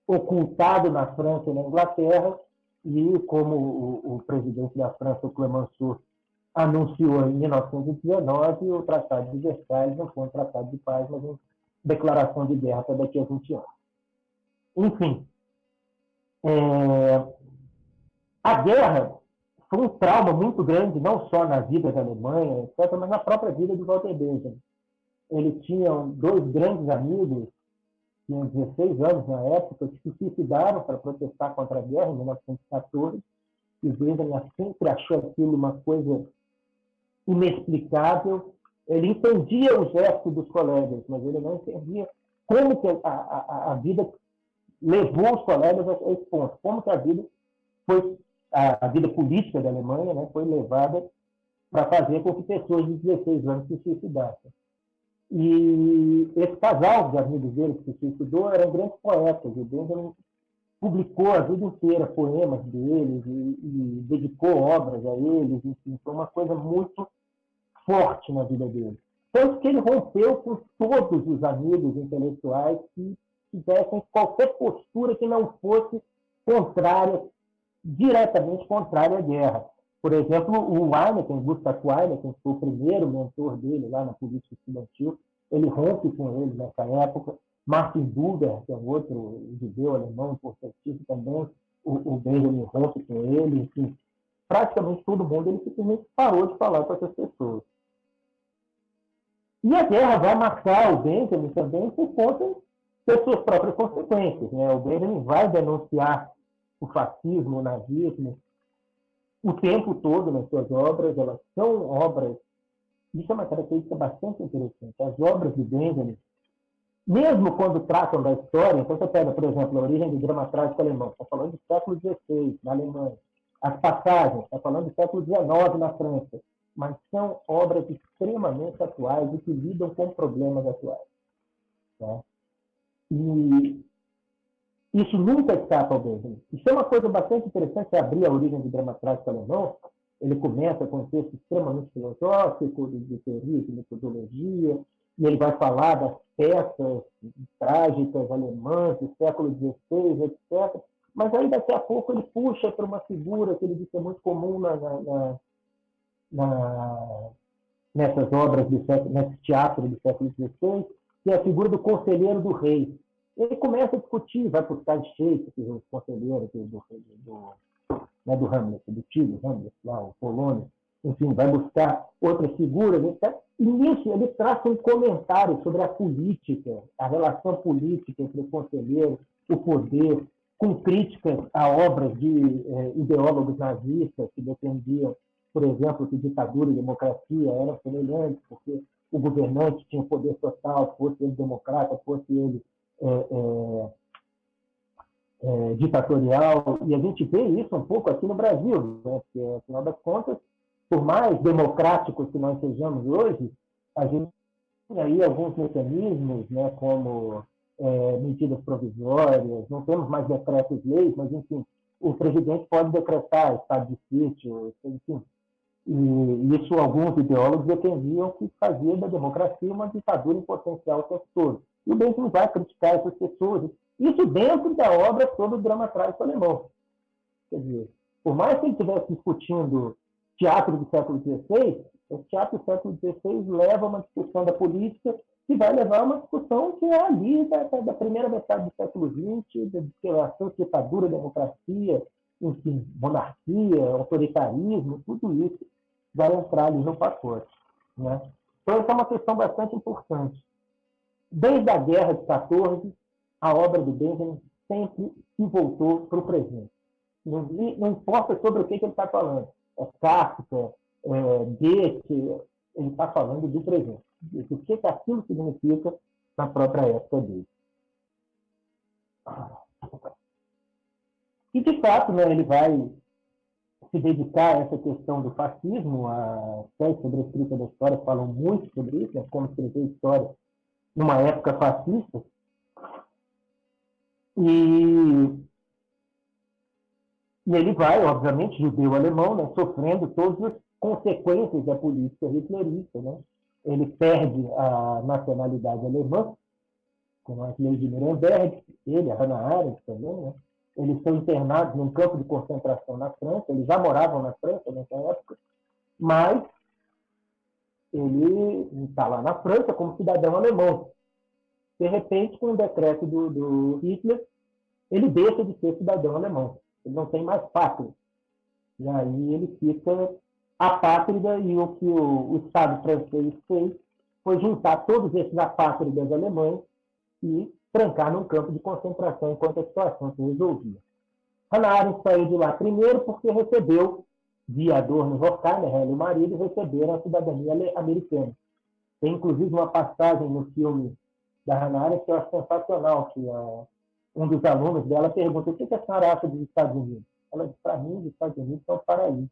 ocultado na França e na Inglaterra, e como o, o presidente da França, o Clemenceau, anunciou em 1919, o Tratado de Versalhes não foi um tratado de paz, mas uma declaração de guerra para daqui a 20 anos. Enfim, é, a guerra foi um trauma muito grande, não só na vida da Alemanha, etc., mas na própria vida de Walter Benjamin. Ele tinha dois grandes amigos, tinham 16 anos na época, que se suicidaram para protestar contra a guerra em 1914, e Benjamin sempre achou aquilo uma coisa inexplicável. Ele entendia o gesto dos colegas, mas ele não entendia como que a, a, a vida levou os colegas a esse ponto. Como que a vida foi a, a vida política da Alemanha né, foi levada para fazer com que pessoas de 16 anos se suicidassem. E esse casal de amigos dele que se suicidou eram grandes poetas. O Benjamin publicou a vida inteira poemas deles e, e dedicou obras a eles. Enfim, foi uma coisa muito forte na vida dele. Tanto que ele rompeu com todos os amigos intelectuais que tivessem qualquer postura que não fosse contrária, diretamente contrária à guerra. Por exemplo, o Heineken, Gustav Heineken, que foi o primeiro mentor dele lá na política estudantil, ele rompe com ele nessa época. Martin Buber, que é um outro judeu alemão importantíssimo também, o, o Benjamin com ele. Enfim, praticamente todo mundo ele simplesmente parou de falar com essas pessoas. E a guerra vai marcar o Benjamin também por conta ter suas próprias consequências. Né? O Benjamin vai denunciar o fascismo, o nazismo, o tempo todo nas suas obras. Elas são obras. Isso é uma característica bastante interessante. As obras de Benjamin, mesmo quando tratam da história, então você pega, por exemplo, a origem do drama trágico alemão, está falando do século XVI na Alemanha. As passagens, está falando do século XIX na França. Mas são obras extremamente atuais e que lidam com problemas atuais. Né? E isso nunca escapa ao Benjamin. Isso é uma coisa bastante interessante, abrir a origem do drama trágico alemão. Ele começa com um texto extremamente filosófico, de teoria, de metodologia, e ele vai falar das peças trágicas alemãs do século XVI, etc. Mas aí, daqui a pouco, ele puxa para uma figura que ele diz que é muito comum na, na, na, nessas obras, do século, nesse teatro do século XVI, que é a figura do conselheiro do rei. Ele começa a discutir, vai buscar de Shakespeare, o conselheiro do, do, do, né, do Hamlet, do tio Hamlet, lá, o Polônio, enfim, vai buscar outras figuras, etc. E nisso ele traz um comentário sobre a política, a relação política entre o conselheiro, o poder, com críticas a obras de eh, ideólogos nazistas que defendiam, por exemplo, que ditadura e democracia eram semelhantes, porque o governante tinha poder total, fosse ele democrata, fosse ele é, é, é, ditatorial, e a gente vê isso um pouco aqui no Brasil, né? porque, afinal das contas, por mais democráticos que nós sejamos hoje, a gente tem aí alguns mecanismos, né, como é, medidas provisórias, não temos mais decretos-leis, mas, enfim, o presidente pode decretar estado de sítio, enfim, e isso alguns ideólogos defendiam que fazia da democracia uma ditadura em potencial o tempo todo. E o Benjamin vai criticar essas pessoas. Isso dentro da obra todo o drama trágico alemão. Quer dizer, por mais que ele estivesse discutindo teatro do século XVI, O teatro do século XVI leva uma discussão da política que vai levar a uma discussão que é ali da, da primeira metade do século XX, da relação ditadura, democracia, enfim, monarquia, autoritarismo, tudo isso vai entrar ali no pacote. Né? Então, essa é uma questão bastante importante. Desde a Guerra de 14, a obra do Benjamin sempre se voltou para o presente. Não, não, importa sobre o que, que ele está falando. É Kafka, é Goethe, ele está falando do presente. O que, que aquilo significa na própria época dele. E, de fato, né, ele vai se dedicar a essa questão do fascismo. As séries sobre a escrita da história falam muito sobre isso, né, como escrever história numa época fascista. E, e ele vai, obviamente, judeu-alemão, né, sofrendo todas as consequências da política hitlerista. Né? Ele perde a nacionalidade alemã, com as leis de Nuremberg, ele, a Hannah Arendt também, né? eles são internados num campo de concentração na França, eles já moravam na França nessa época, mas ele está lá na França como cidadão alemão. De repente, com o decreto do, do, Hitler, ele deixa de ser cidadão alemão. Ele não tem mais pátria. E aí ele fica apátrida e o que o, o Estado francês fez foi juntar todos esses apátridas alemães e trancar num campo de concentração enquanto a situação se resolvia. Hannah Arendt saiu de lá primeiro porque recebeu, via Adorno e Horkheimer, ela e o marido, receberam a cidadania americana. Tem, inclusive, uma passagem no filme da Hannah Arendt que eu acho sensacional, que uh, um dos alunos dela pergunta o que, que a senhora acha dos Estados Unidos? Ela disse, para mim, os Estados Unidos são paraíso.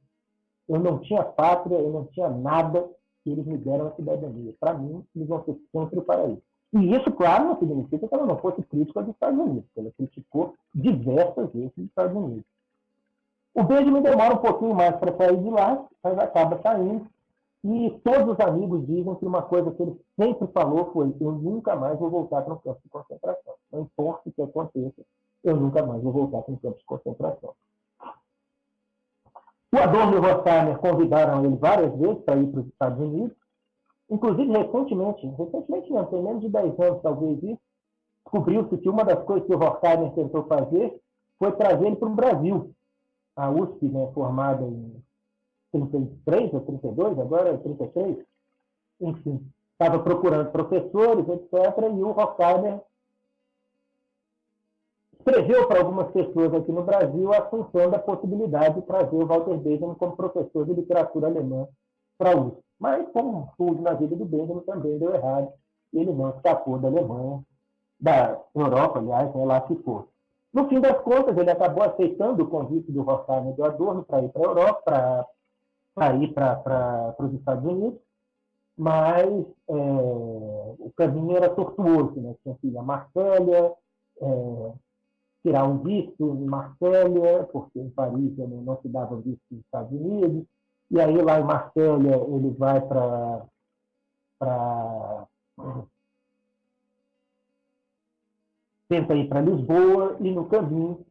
Eu não tinha pátria, eu não tinha nada, e eles me deram a cidadania. Para mim, eles vão ser sempre o paraíso. E isso, claro, não significa que ela não fosse crítica dos Estados Unidos. Ela criticou diversas vezes os Estados Unidos. O Benjamin demora um pouquinho mais para sair de lá, mas acaba saindo. E todos os amigos dizem que uma coisa que ele sempre falou foi: eu nunca mais vou voltar para um campo de concentração. Não importa o que aconteça, eu nunca mais vou voltar para um campo de concentração. O Adorno e o Horkheimer convidaram ele várias vezes para ir para os Estados Unidos. Inclusive, recentemente, recentemente não, tem menos de 10 anos talvez isso, descobriu-se que uma das coisas que o Horkheimer tentou fazer foi trazer ele para o Brasil. A USP, né, formada em 33 ou 32, agora é 33, enfim, estava procurando professores, etc., e o Horkheimer escreveu para algumas pessoas aqui no Brasil a função da possibilidade de trazer o Walter Benjamin como professor de literatura alemã para a USP. Mas, como tudo na vida do Benjamin, também deu errado. Ele não escapou da Alemanha, da Europa, aliás, né, lá ficou. No fim das contas, ele acabou aceitando o convite do e do Adorno para ir para a Europa, para ir para os Estados Unidos, mas é, o caminho era tortuoso. Né? Tinha que ir a Marsella, é, tirar um visto em Marsella, porque em Paris não, não se dava visto nos Estados Unidos, e aí lá em Marselha ele vai para para tenta ir para Lisboa e no caminho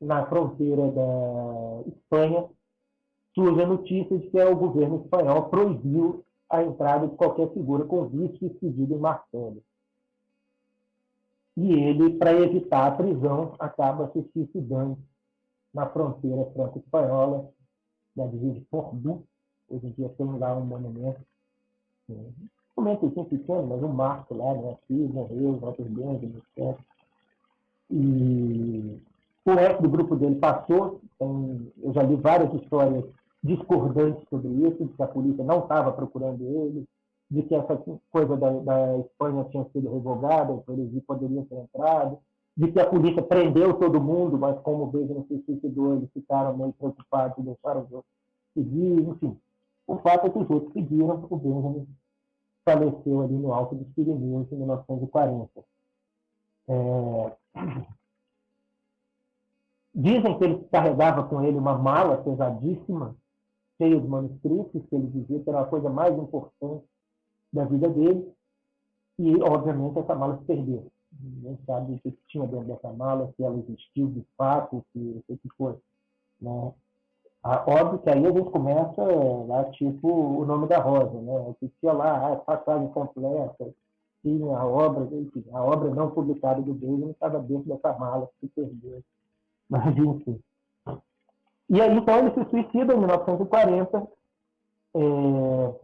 na fronteira da Espanha surge a notícia de que o governo espanhol proibiu a entrada de qualquer figura com visto expedido em Marselha. E ele, para evitar a prisão, acaba se suicidando na fronteira franco-espanhola, da divisa de Fordu. Hoje em dia tem lá um monumento, um monumento assim pequeno, mas um marco lá, né? Aqui morreu, Walter Benjamin, etc. E o resto do grupo dele passou. Então, eu já li várias histórias discordantes sobre isso, de que a polícia não estava procurando ele, de que essa coisa da, da Espanha tinha sido revogada, então eles poderiam ter entrado, de que a polícia prendeu todo mundo, mas como o Benjamin se suicidou, eles ficaram meio preocupados e deixaram os outros seguir, enfim. O fato é que os outros seguiram, o Benjamin faleceu ali no Alto dos Pirineus em 1940. É... Dizem que ele carregava com ele uma mala pesadíssima, cheia de manuscritos, que ele dizia que era a coisa mais importante da vida dele, e, obviamente, essa mala se perdeu. Ninguém sabe o que tinha dentro dessa mala, se ela existiu de fato, se, o que foi. Né? a, óbvio que aí a gente começa lá, tipo, o nome da rosa, né? Que tinha lá a passagem completa, tinha a obra, enfim, a obra não publicada do Benjamin estava dentro dessa mala que se perdeu. Mas, enfim. E aí, então, ele se suicida em 1940. É...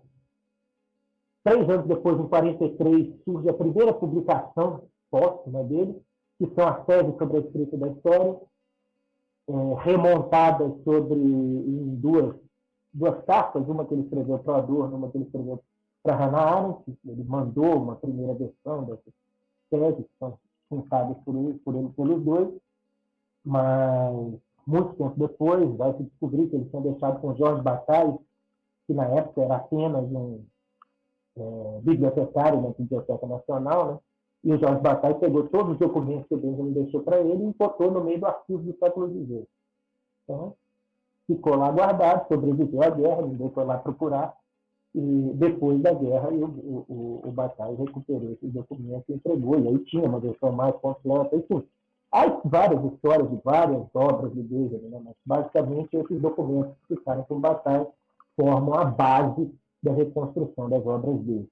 Três anos depois, em 43, surge a primeira publicação póstuma dele, que são as teses sobre a escrita da história, é, remontadas sobre em duas, duas cartas, uma que ele escreveu para Adorno, uma que ele escreveu para Hannah Arendt. Ele mandou uma primeira versão dessas teses, que são juntadas por por ele pelos dois, mas muito tempo depois vai se descobrir que ele tinha deixado com Jorge Bataille, que na época era apenas um é, bibliotecário na Biblioteca Nacional, né? E o Jorge Bataille pegou todos os documentos que o Benjamin deixou para ele e botou no meio do arquivo do século XVIII. Então, ficou lá guardado, sobreviveu à guerra, ninguém foi lá procurar. E depois da guerra, o, o, o Bataille recuperou esses documentos e entregou. E aí tinha uma versão mais completa. Enfim, há várias histórias de várias obras de Benjamin, né? mas basicamente esses documentos que ficaram com o Bataille formam a base da reconstrução das obras dele.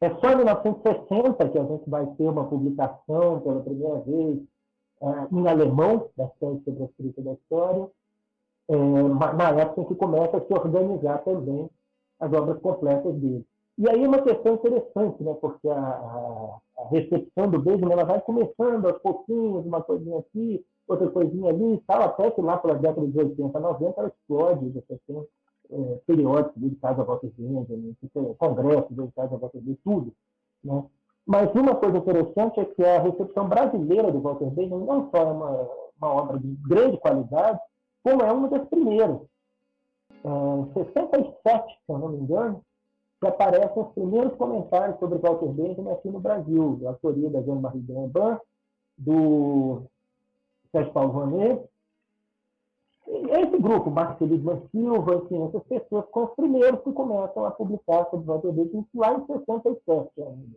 É só em 1960 que a gente vai ter uma publicação pela primeira vez é, em alemão série sobre a escrita da história, é, na época em que começa a se organizar também as obras completas dele. E aí uma questão interessante, né, porque a, a, a recepção do Benjamin ela vai começando aos pouquinhos, uma coisinha aqui, outra coisinha ali e tal, até que lá pela década de 80, 90, ela explode, você tem é, periódicos dedicados a Walter Benjamin, congressos dedicados a Walter Benjamin, tudo. Né? Mas uma coisa interessante é que a recepção brasileira do Walter Benjamin não só é uma, uma obra de grande qualidade, como é uma das primeiras. Em 67, se eu não me engano, que aparecem os primeiros comentários sobre Walter Benjamin aqui no Brasil, da autoria da Jean-Marie Blanc, do Sérgio Paulo Vanet, esse grupo, Marcelismo Silva, enfim, essas pessoas são os primeiros que começam a publicar sobre Walter Benjamin lá em 67 ainda,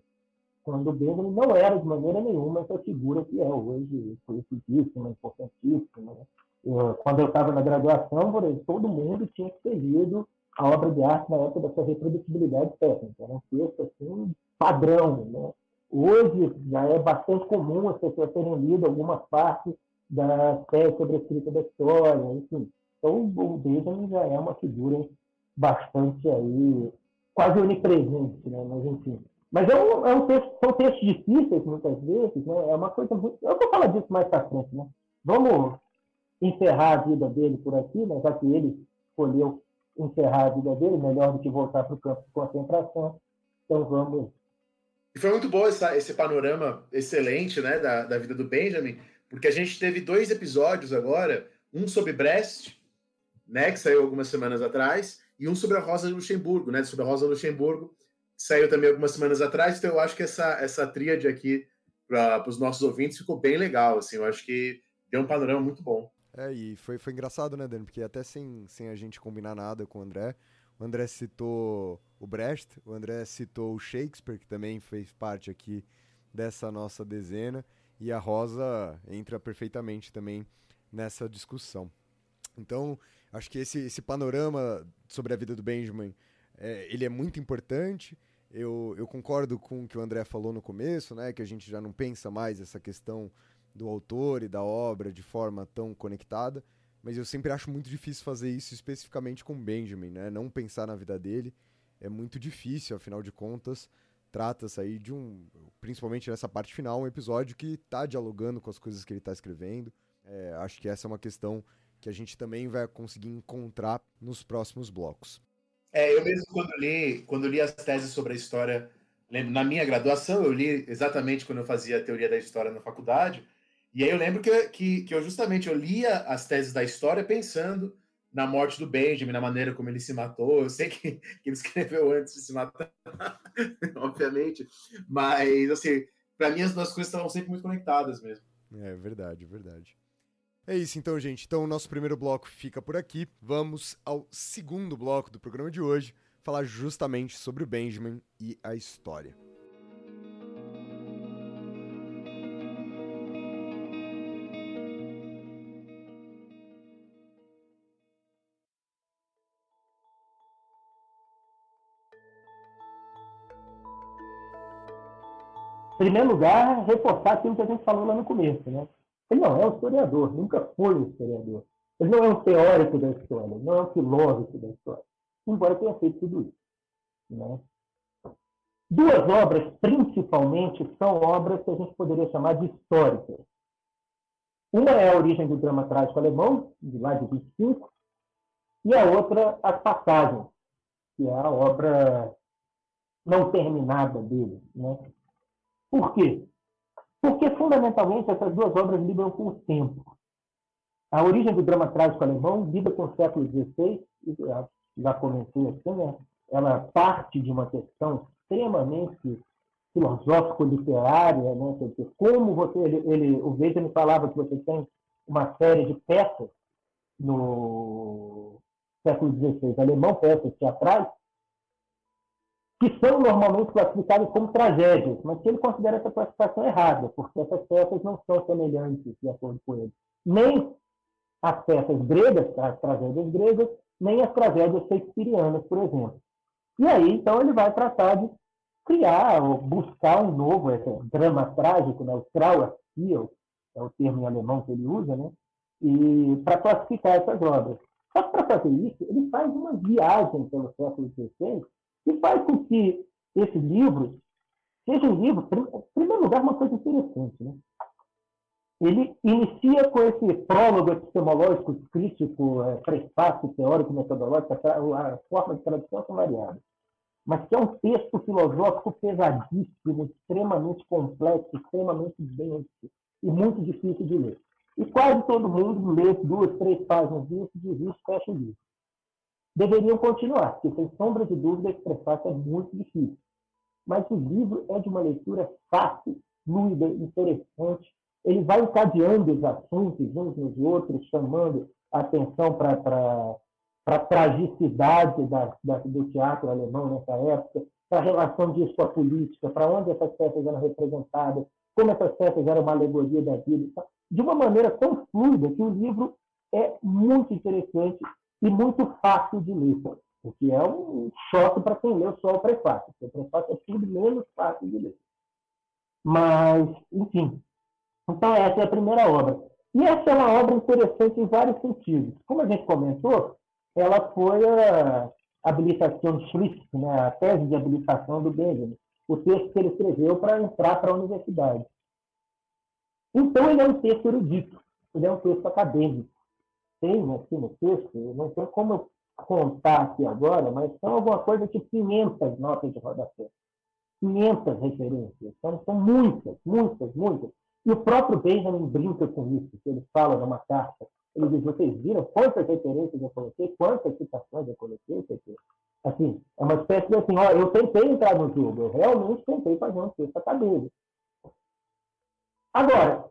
quando Benjamin não era de maneira nenhuma essa figura que é hoje, conhecidíssima, importantíssima. Né? Eu, quando eu estava na graduação, todo mundo tinha que ter lido a obra de arte na época da sua reprodutibilidade técnica. Um texto assim, padrão. Né? Hoje já é bastante comum as pessoas terem lido alguma parte da tese sobre a escrita da história, enfim. Então, o Benjamin já é uma figura bastante aí, quase onipresente, né? Mas, enfim. Mas é um, é um texto, são textos difíceis, muitas vezes, né? É uma coisa muito... Eu vou falar disso mais para frente, né? Vamos encerrar a vida dele por aqui, né? Já que ele escolheu encerrar a vida dele, melhor do que voltar para o campo de concentração. Então, vamos... E foi muito bom essa, esse panorama excelente, né, da, da vida do Benjamin, porque a gente teve dois episódios agora, um sobre Brest, né, que saiu algumas semanas atrás, e um sobre a Rosa Luxemburgo, né, sobre a Rosa Luxemburgo, que saiu também algumas semanas atrás, então eu acho que essa, essa tríade aqui para os nossos ouvintes ficou bem legal, assim, eu acho que deu um panorama muito bom. É, e foi, foi engraçado, né, Dan, porque até sem, sem a gente combinar nada com o André, o André citou o Brecht, o André citou o Shakespeare, que também fez parte aqui dessa nossa dezena, e a Rosa entra perfeitamente também nessa discussão. Então, acho que esse, esse panorama sobre a vida do Benjamin, é, ele é muito importante. Eu, eu concordo com o que o André falou no começo, né, que a gente já não pensa mais essa questão do autor e da obra de forma tão conectada, mas eu sempre acho muito difícil fazer isso especificamente com Benjamin, né? Não pensar na vida dele é muito difícil, afinal de contas, trata-se aí de um, principalmente nessa parte final, um episódio que está dialogando com as coisas que ele está escrevendo. É, acho que essa é uma questão que a gente também vai conseguir encontrar nos próximos blocos. É, eu mesmo quando li, quando li as teses sobre a história, na minha graduação, eu li exatamente quando eu fazia a teoria da história na faculdade, e aí eu lembro que, que, que eu justamente eu lia as teses da história pensando na morte do Benjamin, na maneira como ele se matou. Eu sei que, que ele escreveu antes de se matar, obviamente, mas assim, para mim as duas coisas estavam sempre muito conectadas mesmo. É verdade, verdade. É isso então, gente. Então o nosso primeiro bloco fica por aqui. Vamos ao segundo bloco do programa de hoje, falar justamente sobre o Benjamin e a história. Primeiro lugar, reforçar aquilo que a gente falou lá no começo. Né? Ele não é um historiador, nunca foi um historiador. Ele não é um teórico da história, não é um filósofo da história, embora tenha feito tudo isso. Né? Duas obras, principalmente, são obras que a gente poderia chamar de históricas. Uma é a origem do drama trágico alemão, de lá de 25, e a outra, As Passagens, que é a obra não terminada dele. Né? Por quê? Porque, fundamentalmente, essas duas obras lidam com o tempo. A origem do drama trágico alemão lida com o século XVI, já comentei assim, né? ela parte de uma questão extremamente filosófico-literária, né? Como você, ele, ele, o Weber me falava que você tem uma série de peças no século XVI alemão, peças teatrais, que são normalmente classificadas como tragédias, mas que ele considera essa classificação errada, porque essas peças não são semelhantes, de acordo com ele. Nem as peças gregas, as tragédias gregas, nem as tragédias shakespearianas, por exemplo. E aí, então, ele vai tratar de criar ou buscar um novo esse drama trágico, né? o Trauerspiel, é o termo em alemão que ele usa, né? e para classificar essas obras. Só que para fazer isso, ele faz uma viagem pelo século XVI e faz com que esse livro seja um livro, em primeiro lugar, uma coisa interessante. Né? Ele inicia com esse prólogo epistemológico, crítico, é, prefácio teórico, metodológico, a forma de tradução são variadas mas que é um texto filosófico pesadíssimo, extremamente complexo, extremamente denso e muito difícil de ler. E quase todo mundo lê duas, três páginas disso, desiste, fecha o livro. Deveriam continuar, porque sem sombra de dúvida prefácio é muito difícil. Mas o livro é de uma leitura fácil, fluida, interessante. Ele vai encadeando os assuntos uns nos outros, chamando a atenção para a tragicidade da, da, do teatro alemão nessa época, para a relação disso com a política, para onde essas peças eram representadas, como essas peças eram uma alegoria da vida, de uma maneira tão fluida que o livro é muito interessante e muito fácil de ler, o que é um choque para quem lê só o prefácio. O prefácio é tudo menos fácil de ler. Mas, enfim. Então, essa é a primeira obra. E essa é uma obra interessante em vários sentidos. Como a gente comentou, ela foi a habilitação Schlicht, né, a tese de habilitação do Benjamin, o texto que ele escreveu para entrar para a universidade. Então, ele é um texto erudito, ele é um texto acadêmico. Tem aqui no texto, não sei como eu contar aqui agora, mas são alguma coisa de 500 notas de rodapé. 500 referências. Então, são muitas, muitas, muitas. E o próprio Benjamin brinca com isso, que ele fala numa carta ele diz, vocês viram quantas referências eu coloquei, quantas citações eu coloquei? Assim, é uma espécie de assim, ó, eu tentei entrar no jogo, eu realmente tentei fazer um texto acadêmico. Agora,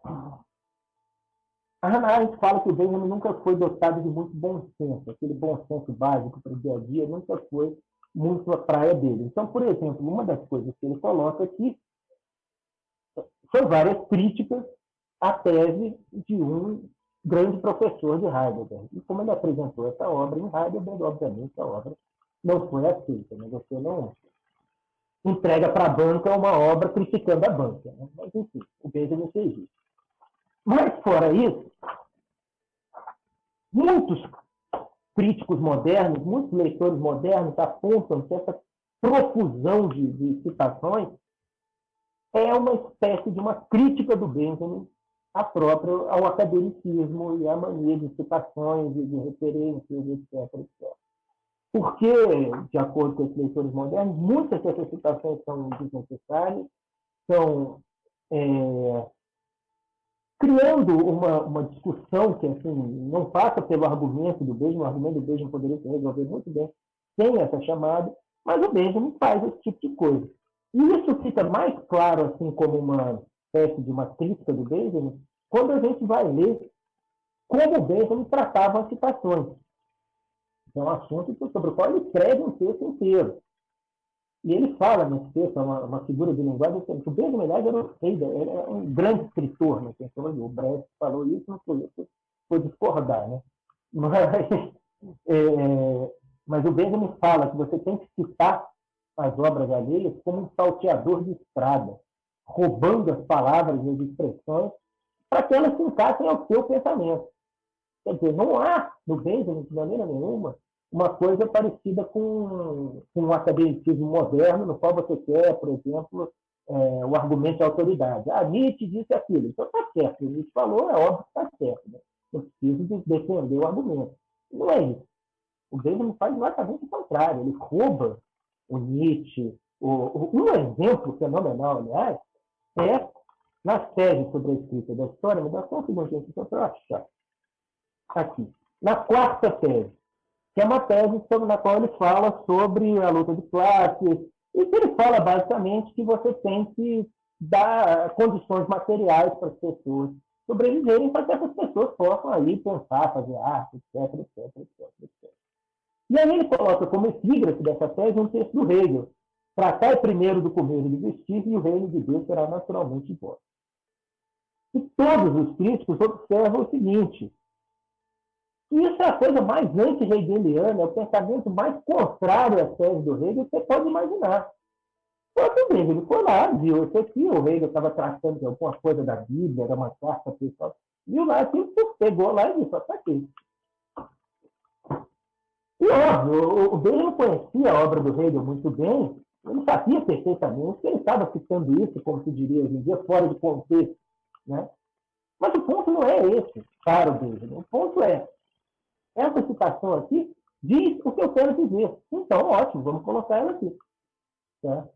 a Hannah Arendt fala que o Benjamin nunca foi dotado de muito bom senso, aquele bom senso básico para o dia a dia nunca foi muito a praia dele. Então, por exemplo, uma das coisas que ele coloca aqui são várias críticas à tese de um grande professor de Heidelberg. E como ele apresentou essa obra em Heidelberg, obviamente a obra não foi aceita. Né? Você não entrega para a banca uma obra criticando a banca. Né? Mas, enfim, o Benjamin fez isso. Mas, fora isso, muitos críticos modernos, muitos leitores modernos apontam que essa profusão de, de citações é uma espécie de uma crítica do Benjamin a própria, ao academicismo e à mania de citações e de referências, etc, etc. Porque, de acordo com os leitores modernos, muitas dessas citações são desnecessárias, são é, criando uma, uma discussão que assim, não passa pelo argumento do Benjamin, o argumento do Benjamin poderia se resolver muito bem sem essa chamada, mas o Benjamin faz esse tipo de coisa. E isso fica mais claro assim como uma espécie de uma crítica do Benjamin, quando a gente vai ler como o Benjamin tratava as citações. É um assunto sobre o qual ele escreve um texto inteiro. E ele fala nesse texto, é uma, uma figura de linguagem, que o Benjamin era um rei, era um grande escritor, né? Quem falou, o Brecht falou isso, não foi foi discordar, né? Mas, é, mas o Benjamin fala que você tem que citar as obras alheias como um salteador de estrada roubando as palavras e as expressões para que elas se encaixem ao seu pensamento. Quer dizer, não há no Benjamin, de maneira nenhuma, uma coisa parecida com, com um academicismo moderno, no qual você quer, por exemplo, é, o argumento de autoridade. Ah, Nietzsche disse aquilo, então está certo. O Nietzsche falou, é óbvio que está certo. Né? Eu preciso de defender o argumento. Não é isso. O Benjamin faz exatamente o contrário. Ele rouba o Nietzsche. O, o, um exemplo fenomenal, aliás, é nas teses sobre a escrita da história, me dá só um segundinho aqui para eu achar. Aqui. Na quarta tese, que é uma tese sobre, na qual ele fala sobre a luta de classes, e que ele fala basicamente que você tem que dar condições materiais para as pessoas sobreviverem para que essas pessoas possam aí pensar, fazer arte, etc, etc, etc, etc. E aí ele coloca como epígrafe dessa tese um texto do Hegel. Tratar primeiro do comer e do vestir, e o reino de Deus será naturalmente igual. E todos os críticos observam o seguinte, isso é a coisa mais anti-hegeliana, é o pensamento mais contrário à tese do Hegel que você pode imaginar. Só o Hegel foi lá, viu isso aqui, o Hegel estava tratando de alguma coisa da Bíblia, era uma carta pessoal, viu lá, assim, pegou lá e disse, está aqui. E óbvio, o Hegel conhecia a obra do Hegel muito bem, ele sabia perfeitamente que ele estava citando isso, como se diria hoje em dia, fora de contexto. Né? Mas o ponto não é esse, para o Hegel. O ponto é, essa citação aqui diz o que eu quero dizer. Então, ótimo, vamos colocar ela aqui. Tá?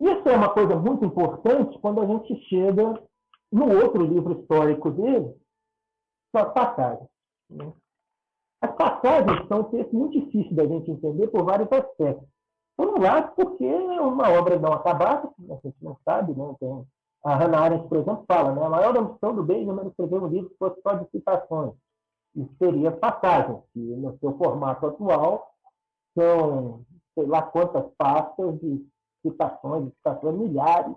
Isso é uma coisa muito importante quando a gente chega no outro livro histórico dele, as passagens. Né? As passagens são um texto muito difícil da gente entender por vários aspectos. Por um lado, porque é uma obra não acabada, a gente não sabe, né? Tem, a Hannah Arendt, por exemplo, fala, né? a maior ambição do Benjamin era escrever um livro que fosse só de citações. Isso seria passagem, que no seu formato atual são, sei lá quantas pastas de citações, de citações, milhares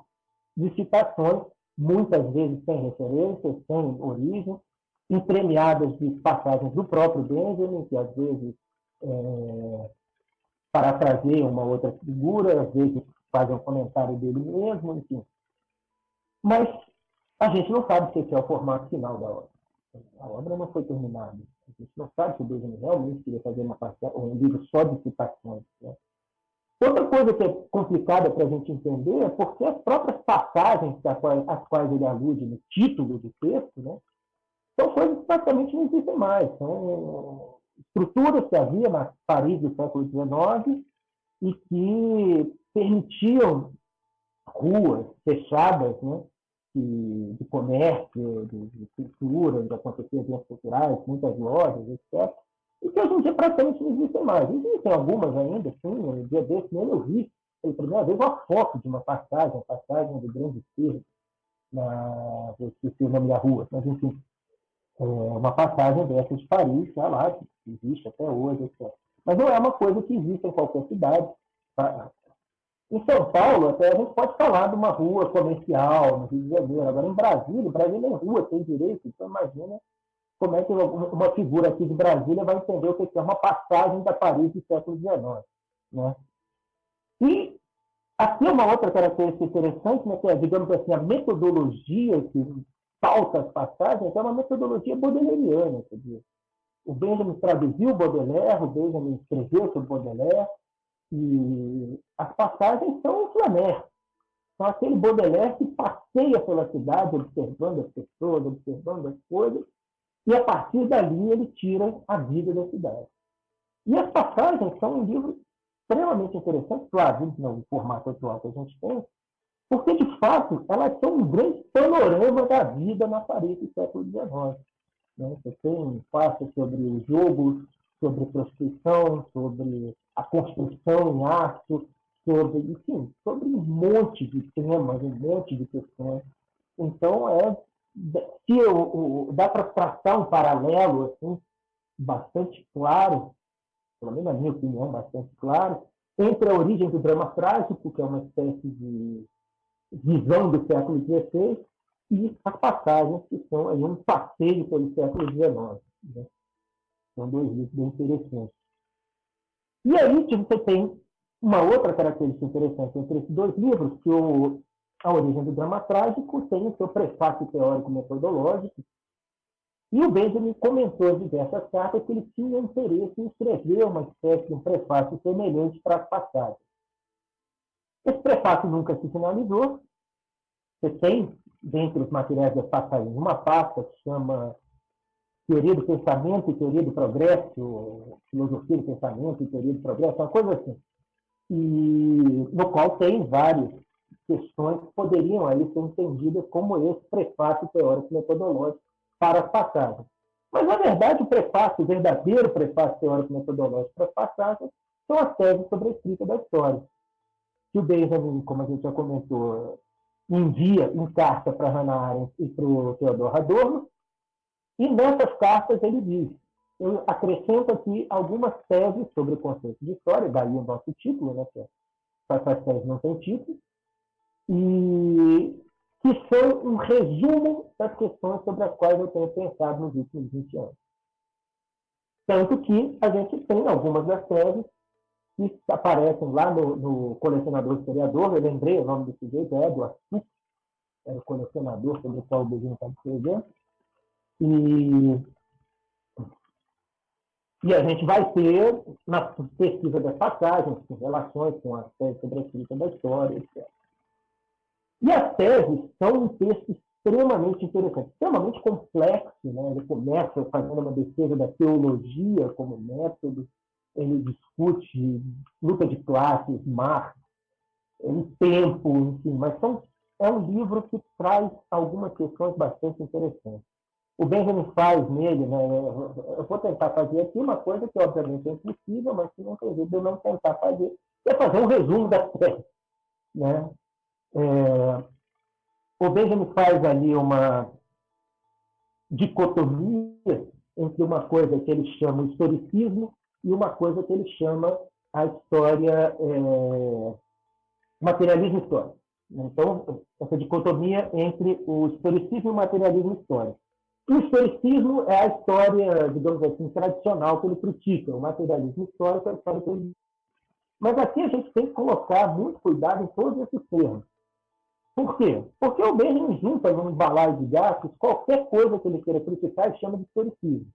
de citações, muitas vezes sem referências, sem origem, entremeadas de passagens do próprio Benjamin, que às vezes é, para trazer uma outra figura, às vezes fazem um comentário dele mesmo, enfim. Mas a gente não sabe se esse é o formato final da obra. A obra não foi terminada. A gente não sabe se o realmente queria fazer uma um livro só de citações. Né? Outra coisa que é complicada para a gente entender é porque as próprias passagens às quais ele alude no título do texto né, são coisas que praticamente não existem mais. São estruturas que havia na Paris do século XIX e que permitiam ruas fechadas né, de, de comércio, de, de cultura, de acontecer eventos culturais, muitas lojas, etc e que hoje em dia praticamente não existem mais. Existem algumas ainda, sim, no dia desse mesmo eu vi pela primeira vez uma foto de uma passagem, uma passagem do Grande Circo, na, eu esqueci o nome da rua, mas enfim, é uma passagem dessa de Paris, lá, lá, que existe até hoje, etc. Mas não é uma coisa que existe em qualquer cidade. Em São Paulo, até a gente pode falar de uma rua comercial, no Rio de Janeiro. Agora, em Brasília, Brasília é rua, tem direito, então imagina como é que uma figura aqui de Brasília vai entender o que é uma passagem da Paris do século XIX. Né? E aqui é uma outra característica interessante, né, que é, digamos assim, a metodologia que pauta as passagens é uma metodologia baudelairiana. Quer dizer, o Benjamin traduziu Baudelaire, o Benjamin escreveu sobre Baudelaire, e as passagens são o Flaner. São aquele Baudelaire que passeia pela cidade observando as pessoas, observando as coisas, e a partir dali ele tira a vida da cidade. E as passagens são um livro extremamente interessante, claro, no formato atual que a gente tem, porque, de fato, elas são um grande panorama da vida na Paris do século XIX. Né? Você tem faixa sobre o jogo, sobre prostituição, sobre a construção em aço, sobre, enfim, sobre um monte de temas, um monte de questões. Então, é se eu, dá para traçar um paralelo assim, bastante claro, pelo menos na minha opinião, bastante claro, entre a origem do drama trágico, que é uma espécie de visão do século XVI, e as passagens que são aí um passeio pelo século XIX. Né? São dois livros bem interessantes. E aí você tem uma outra característica interessante entre esses dois livros, que o A Origem do Drama Trágico tem o seu prefácio teórico-metodológico, e o Benjamin comentou em diversas cartas que ele tinha interesse em escrever uma espécie de um prefácio semelhante para as passagens. Esse prefácio nunca se finalizou. Você tem, dentre os materiais das passagens, uma pasta que chama Teoria do Pensamento e Teoria do Progresso, Filosofia do Pensamento e Teoria do Progresso, uma coisa assim. E no qual tem várias questões que poderiam aí ser entendidas como esse prefácio teórico metodológico para as passagens. Mas, na verdade, o prefácio, o verdadeiro prefácio teórico metodológico para as passagens, são as teses sobre a escrita da história. Que o Benjamin, como a gente já comentou, envia em carta para Hannah Arendt e para o Theodor Adorno, e nessas cartas ele diz, eu acrescento aqui algumas teses sobre o conceito de história, daí o nosso título, né, que é, essas teses não têm título, e que são um resumo das questões sobre as quais eu tenho pensado nos últimos 20 anos. Tanto que a gente tem algumas das teses que aparecem lá no, no colecionador historiador, eu lembrei o nome do sujeito, é Edward era o colecionador sobre o qual o Beijinho está escrevendo, e, e a gente vai ter, na pesquisa das passagens, relações com as teses sobre a escrita da história, etc. E as teses são um texto extremamente interessante, extremamente complexo. Né? Ele começa fazendo uma defesa da teologia como método, ele discute luta de classes, Marx, ele tempo, enfim, mas são, é um livro que traz algumas questões bastante interessantes. O Benjamin faz nele, né, eu vou tentar fazer aqui uma coisa que obviamente é impossível, mas que não tem jeito de eu não tentar fazer, é fazer um resumo das teses. Né? É, o Benjamin faz ali uma dicotomia entre uma coisa que ele chama historicismo e uma coisa que ele chama a história, é, materialismo histórico. Então, essa dicotomia entre o historicismo e o materialismo histórico. O historicismo é a história, digamos assim, tradicional que ele critica. O materialismo histórico é a história que ele... Mas aqui a gente tem que colocar muito cuidado em todos esses termos. Por quê? Porque o Benjamin junta num balaio de gatos qualquer coisa que ele queira criticar e chama de historicismo.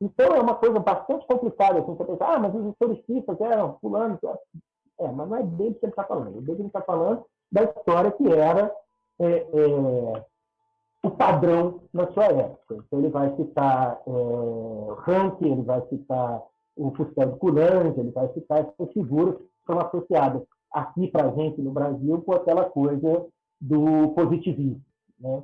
Então é uma coisa bastante complicada assim, você pensar, ah, mas os historicistas eram fulano. É, mas não é dele que ele está falando. O Benjamin está falando da história que era é, é, o padrão na sua época. Então ele vai citar é, Rank, ele vai citar o Fustel de ele vai citar essas figuras que são associadas aqui para a gente no Brasil com aquela coisa do positivismo. Né?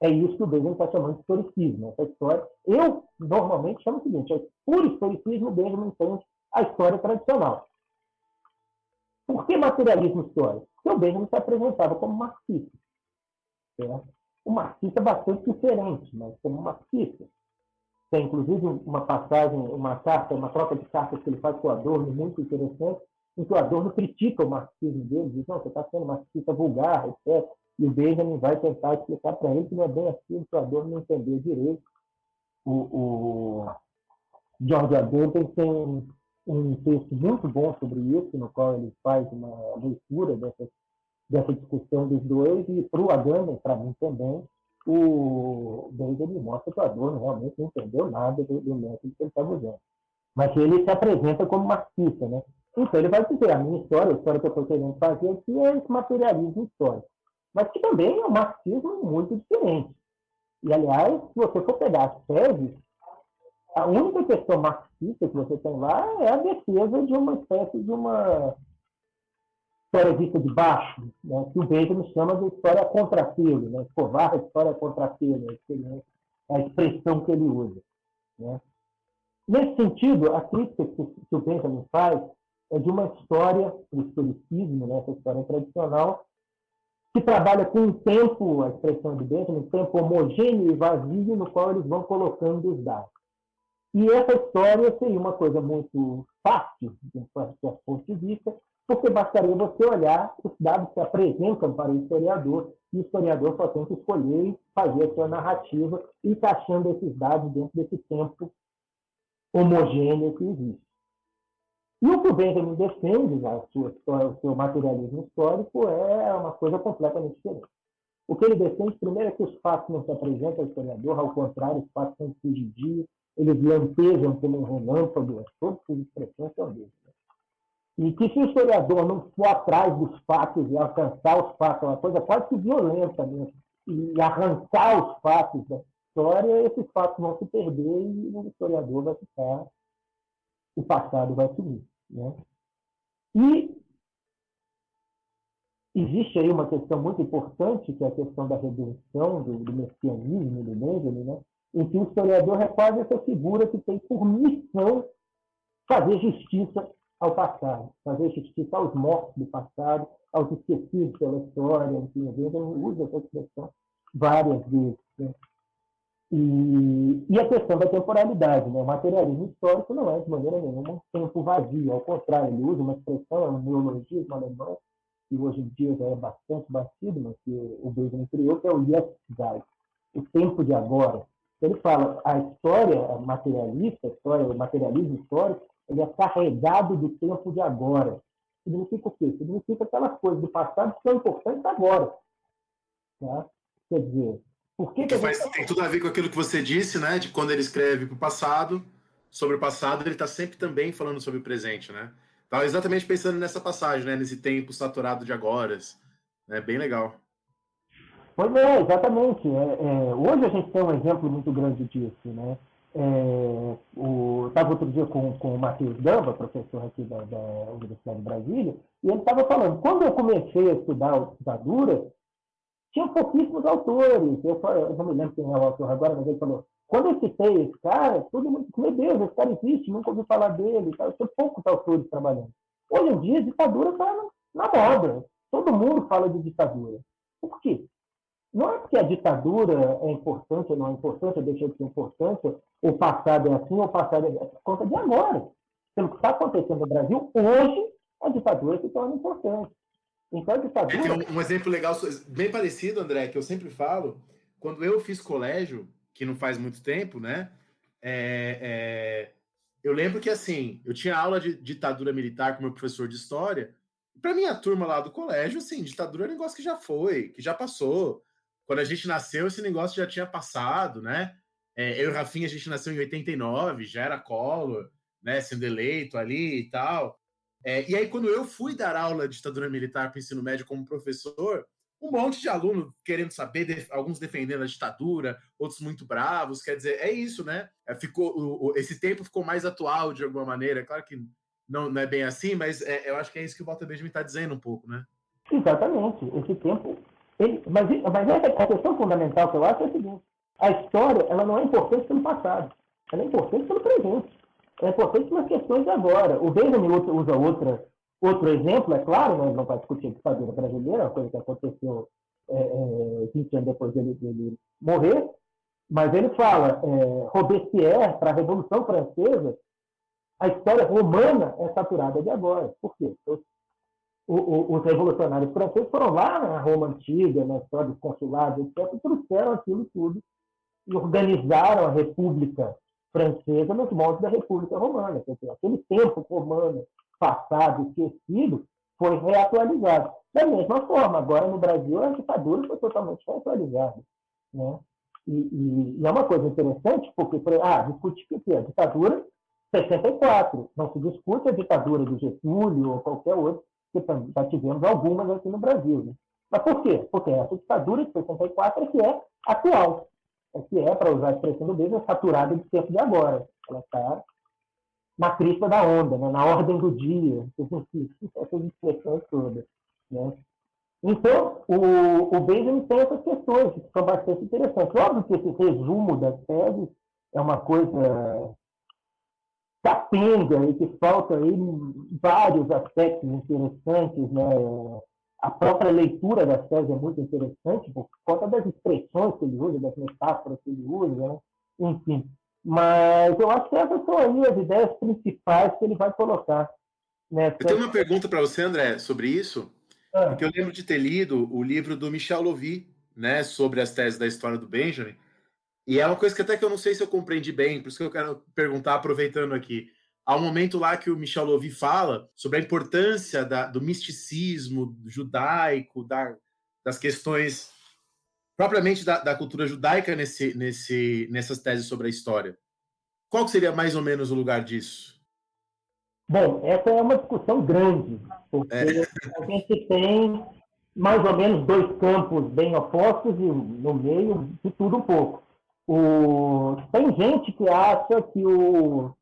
É isso que o Benjamin está chamando de historicismo. Essa história, eu normalmente chamo o seguinte: é por historicismo, o Benjamin entende a história tradicional. Por que materialismo histórico? Porque o Benjamin se apresentava como marxista. Certo? O marxista é bastante diferente, mas como marxista. Tem, inclusive, uma passagem, uma carta, uma troca de cartas que ele faz com o Adorno, muito interessante, em que o Adorno critica o marxismo dele, diz, não, você está sendo marxista vulgar, etc. E o Benjamin vai tentar explicar para ele que não é bem assim, que o Adorno não entendeu direito. O, o George Adorno tem um, texto muito bom sobre isso, no qual ele faz uma leitura dessa, dessa discussão dos dois, e para o Adorno, para mim também, o Benjamin mostra que o Adorno realmente não entendeu nada do, do método que ele estava usando. Mas ele se apresenta como marxista, né? Então, ele vai dizer, a minha história, a história que eu estou querendo fazer aqui é esse materialismo histórico. Mas que também é um marxismo muito diferente. E, aliás, se você for pegar as teses, a única questão marxista que você tem lá é a defesa de uma espécie de uma história vista de baixo, né, que o Benjamin chama de história contrapelo, né, escovar a história contrapelo, é a expressão que ele usa. Né. Nesse sentido, a crítica que o Benjamin faz é de uma história, o historicismo, né, essa história tradicional, que trabalha com um tempo, a expressão de Benjamin, um tempo homogêneo e vazio no qual eles vão colocando os dados. E essa história seria uma coisa muito fácil, de um ponto de vista, porque bastaria você olhar os dados que apresentam para o historiador, e o historiador só tem que escolher e fazer a sua narrativa, encaixando esses dados dentro desse tempo homogêneo que existe. E o que o Benjamin defende, né, sua, o seu materialismo histórico, é uma coisa completamente diferente. O que ele defende, primeiro, é que os fatos não se apresentam ao historiador, ao contrário, os fatos são fugidios, eles lampejam como um relâmpago, todas as expressões são deles. E que se o historiador não for atrás dos fatos e alcançar os fatos, é uma coisa quase que violenta mesmo, e arrancar os fatos da história, esses fatos vão se perder e o historiador vai ficar, o passado vai sumir. Né? E existe aí uma questão muito importante, que é a questão da redenção, do, do messianismo, do Benjamin, né? em que o historiador é quase essa figura que tem por missão fazer justiça ao passado, fazer justiça aos mortos do passado, aos esquecidos pela história, enfim, a gente usa essa expressão várias vezes. Né? E, e, a questão da temporalidade, né? o materialismo histórico não é de maneira nenhuma um tempo vazio, ao contrário, ele usa uma expressão, é um neologismo alemão, que hoje em dia já é bastante batido, mas que o Benjamin criou, que é o Jetztzeit, o tempo de agora. Ele fala, a história materialista, a história, o materialismo histórico, ele é carregado do tempo de agora. Significa o quê? Significa aquelas coisas do passado que são importantes agora. Tá? Quer dizer, por que, que, faz, tem tudo a ver com aquilo que você disse, né? De quando ele escreve para o passado, sobre o passado, ele está sempre também falando sobre o presente, né? Estava exatamente pensando nessa passagem, né? Nesse tempo saturado de agora. É bem legal. Pois é, exatamente. É, é, hoje a gente tem um exemplo muito grande disso, né? É, estava outro dia com, com o Matheus Gamba, professor aqui da, da Universidade de Brasília, e ele estava falando, quando eu comecei a estudar ditadura, tinha pouquíssimos autores. Eu, eu, não me lembro quem é o autor agora, mas ele falou, quando eu citei esse cara, todo mundo, meu Deus, esse cara existe, nunca ouvi falar dele. Tá? Poucos autores trabalhando. Hoje em dia, ditadura está na moda. Todo mundo fala de ditadura. Por quê? Não é porque a ditadura é importante ou não é importante, ou deixa de ser importante, o passado é assim, ou o passado é por conta de agora. Pelo que está acontecendo no Brasil, hoje a ditadura se torna importante. Então a ditadura. É, tem um, um exemplo legal, bem parecido, André, que eu sempre falo. Quando eu fiz colégio, que não faz muito tempo, né? É, é, eu lembro que assim, eu tinha aula de ditadura militar com meu professor de história. Para minha turma lá do colégio, assim, ditadura é um negócio que já foi, que já passou. Quando a gente nasceu, esse negócio já tinha passado, né? É, eu e Rafinha, a gente nasceu em 89, já era Collor, né? Sendo eleito ali e tal. É, e aí, quando eu fui dar aula de ditadura militar para ensino médio como professor, um monte de aluno querendo saber, alguns defendendo a ditadura, outros muito bravos. Quer dizer, é isso, né? É, ficou, o, o, esse tempo ficou mais atual de alguma maneira. Claro que não, não é bem assim, mas é, eu acho que é isso que o Walter Benjamin está dizendo um pouco, né? Exatamente. Esse tempo. Ele, mas, mas a questão fundamental que eu acho é a seguinte: a história ela não é importante pelo passado, ela é importante pelo presente. Ela é importante pelas questões de agora. O Benjamin usa outra Outro exemplo, é claro, nós não vai discutir a ditadura brasileira, uma coisa que aconteceu é, é, 20 anos depois dele, dele morrer, mas ele fala, é, Robespierre, para a Revolução Francesa, a história romana é saturada de agora. Por quê? Os, os revolucionários franceses foram lá na Roma Antiga, na história dos consulados, etc., trouxeram aquilo tudo e organizaram a República Francesa nos moldes da República Romana. Quer dizer, aquele tempo romano passado, esquecido, foi reatualizado. Da mesma forma, agora no Brasil a ditadura foi totalmente reatualizada. Né? E, e, e, é uma coisa interessante, porque, ah, discute o que é? Ditadura 64. Não se discute a ditadura do Getúlio ou qualquer outra, que já tivemos algumas aqui no Brasil. Né? Mas por quê? Porque essa ditadura de 64 é que é atual. É que é, para usar a expressão do mesmo, é saturada de tempo de agora. Ela está na crista da onda, né? na ordem do dia, essas expressões todas. Né? Então, o, o Benjamin tem essas questões que são bastante interessantes. Óbvio que esse resumo das teses é uma coisa capenga e que falta aí vários aspectos interessantes. Né? A própria leitura das teses é muito interessante por conta das expressões que ele usa, das metáforas que ele usa, né? enfim. Mas eu acho que essas são aí as ideias principais que ele vai colocar. Nessa... Eu tenho uma pergunta para você, André, sobre isso. Ah. Porque eu lembro de ter lido o livro do Michel Lovy, né, sobre as teses da história do Benjamin. E é uma coisa que até que eu não sei se eu compreendi bem, por isso que eu quero perguntar, aproveitando aqui. há um momento lá que o Michel Louvi fala sobre a importância da, do misticismo judaico, da, das questões propriamente da, da, cultura judaica nesse, nesse, nessas teses sobre a história. Qual seria mais ou menos o lugar disso? Bom, essa é uma discussão grande, porque é. a gente tem mais ou menos dois campos bem opostos e no meio de tudo um pouco. O... Tem gente que acha que o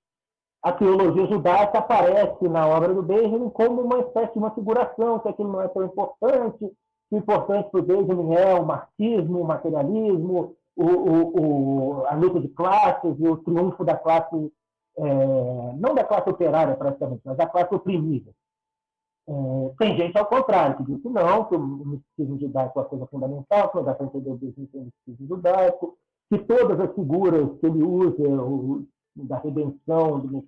a teologia judaica aparece na obra do Benjamin como uma espécie de uma figuração, que aquilo não é tão importante, que o importante para o Benjamin é o marxismo, o materialismo, o, o, o, a luta de classes e o triunfo da classe, é, não da classe operária praticamente, mas da classe oprimida. É, tem gente ao contrário, que diz que não, que o misticismo judaico é uma coisa fundamental, que não dá para entender o misticismo judaico, que todas as figuras que ele usa, o, da redenção,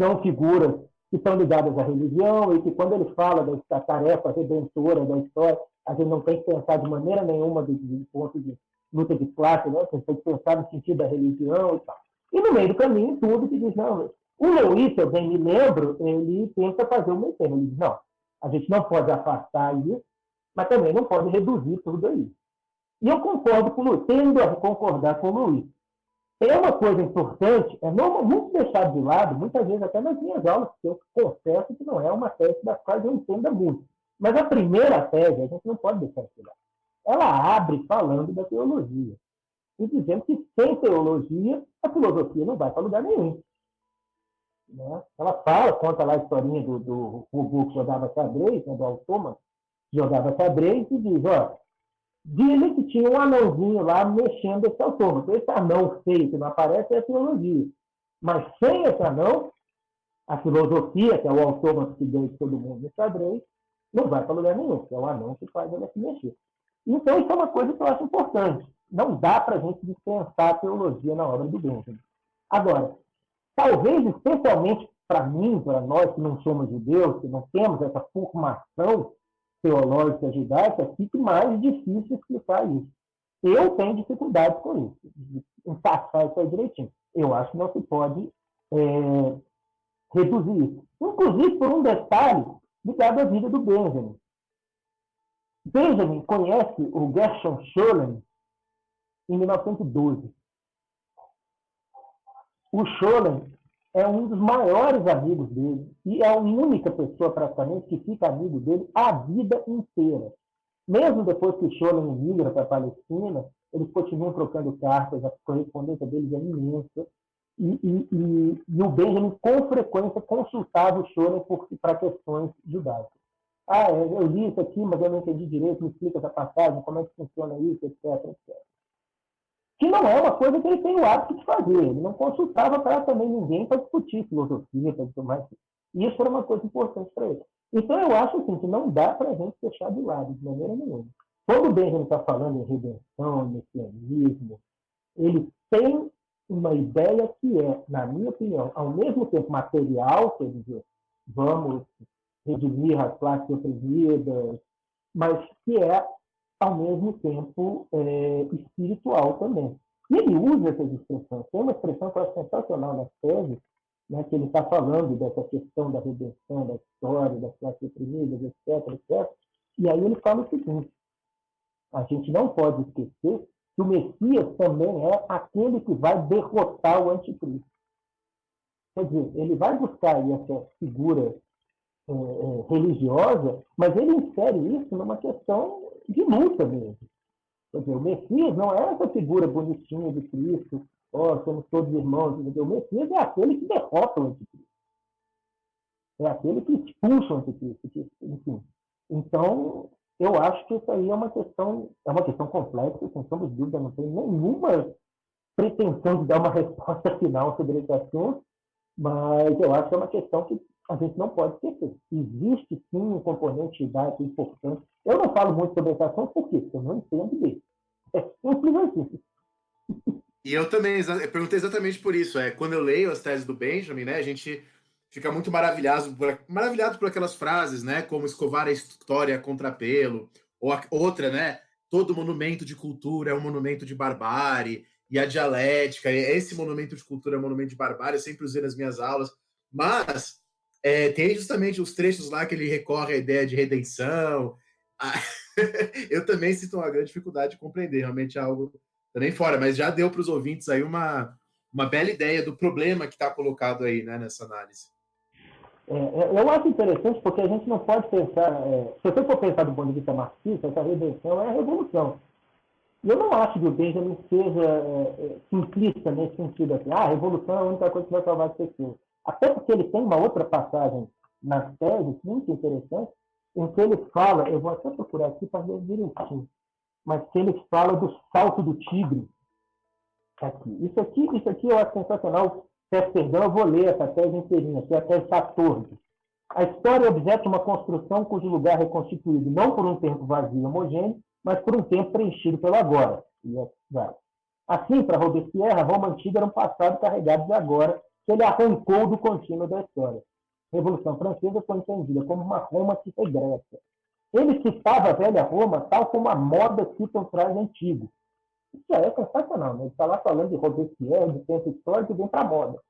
são figuras que estão ligadas à religião e que quando ele fala da, tarefa redentora da história, a gente não tem que pensar de maneira nenhuma do, do ponto de luta de classe, né? a gente tem que pensar no sentido da religião e tal. E no meio do caminho, tudo que diz, não, o Lewis, eu bem me lembro, ele tenta fazer meio termo. Ele diz, não, a gente não pode afastar isso, mas também não pode reduzir tudo aí. E eu concordo com o Luiz, tendo a concordar com o Luiz. Tem uma coisa importante, é não, muito deixado de lado, muitas vezes até nas minhas aulas, que eu confesso que não é uma tese da qual eu entenda muito. Mas a primeira tese, a gente não pode deixar de lado. Ela abre falando da teologia. E dizendo que sem teologia, a filosofia não vai para lugar nenhum. Né? Ela fala, conta lá a historinha do, do robô que jogava xadrez, né, do autômato, que jogava xadrez, e diz, ó, Dizem que tinha um anãozinho lá mexendo esse autômato. Esse anão feio que não aparece é a teologia. Mas sem esse anão, a filosofia, que é o autômato que deu de todo mundo no xadrez, não vai para lugar nenhum, é o anão que faz ela se mexer. Então, isso é uma coisa que eu acho importante. Não dá para a gente dispensar a teologia na obra do Benjamin. Agora, talvez, especialmente para mim, para nós que não somos judeus, que não temos essa formação teológica judaica, fique mais difícil explicar isso. Eu tenho dificuldade com isso, de encaixar isso aí direitinho. Eu acho que não se pode é, reduzir isso. Inclusive por um detalhe ligado à vida do Benjamin. Benjamin conhece o Gershon Scholem em 1912. O Scholem é um dos maiores amigos dele e é a única pessoa praticamente que fica amigo dele a vida inteira. Mesmo depois que o migra para a Palestina, eles continuam trocando cartas, a correspondência deles é imensa. E, e, e, e o Benjamin, com frequência, consultava o Scholem para questões judaicas. Ah, eu li isso aqui, mas eu não entendi direito, me explica essa passagem, como é que funciona isso, etc, etc que não é uma coisa que ele tem o hábito de fazer. Ele não consultava para também ninguém para discutir filosofia, para tudo mais. E isso era uma coisa importante para ele. Então, eu acho assim, que não dá para a gente deixar de lado, de maneira nenhuma. Quando o Benjamin está falando em redenção, messianismo, ele tem uma ideia que é, na minha opinião, ao mesmo tempo material, quer dizer, vamos redimir as classes oprimidas, mas que é ao mesmo tempo é, espiritual também. E ele usa essas expressões. Tem uma expressão que eu acho sensacional na tese, né, que ele está falando dessa questão da redenção, da história, das classes oprimidas, etc, etc. E aí ele fala o seguinte, a gente não pode esquecer que o Messias também é aquele que vai derrotar o anticristo. Quer dizer, ele vai buscar essa figura é, religiosa, mas ele insere isso numa questão de luta mesmo. Quer dizer, o Messias não é essa figura bonitinha de Cristo, ó, oh, somos todos irmãos. Dizer, o Messias é aquele que derrota o anticristo. É aquele que expulsa o anticristo. Que, enfim. Então, eu acho que isso aí é uma questão, é uma questão complexa, sem de dúvida, não tem nenhuma pretensão de dar uma resposta final sobre esse assunto, mas eu acho que é uma questão que a gente não pode esquecer. Existe sim um componente judaico importante. Eu não falo muito sobre essa ação, por quê? Porque eu não entendo dele. É simples assim. E eu também eu perguntei exatamente por isso. É, quando eu leio as teses do Benjamin, né, a gente fica muito maravilhado por, maravilhado por aquelas frases, né, como escovar a história contra pelo, ou a, outra, né, todo monumento de cultura é um monumento de barbárie, e a dialética, esse monumento de cultura é um monumento de barbárie, eu sempre usei nas minhas aulas Mas é, tem justamente os trechos lá que ele recorre à ideia de redenção. eu também sinto uma grande dificuldade de compreender, realmente é algo também fora, mas já deu para os ouvintes aí uma, uma bela ideia do problema que está colocado aí né, nessa análise. É, é, eu acho interessante porque a gente não pode pensar, é, se você for pensar do ponto de vista marxista, essa redenção é a revolução. Eu não acho que o Benjamin seja é, é, simplista nesse sentido, assim, ah, a revolução é a única coisa que vai salvar as pessoas. Até porque ele tem uma outra passagem nas teses, muito interessante, em que ele fala, eu vou até procurar aqui para ver direitinho, mas que ele fala do salto do tigre. Aqui. Isso aqui, isso aqui eu acho sensacional. Peço perdão, eu vou ler essa tese inteirinha, que é a tese 14. A história objeto uma construção cujo lugar é reconstituído não por um tempo vazio e homogêneo, mas por um tempo preenchido pelo agora. É, assim, para Robespierre, a Roma antiga era um passado carregado de agora, que ele arrancou do contínuo da história. A Revolução Francesa foi entendida como uma Roma que regressa. Ele citava a velha Roma tal como a moda cita o traje antigo. Isso é sensacional, né? Ele está lá falando de Robespierre, de tempo histórico, e vem para a moda.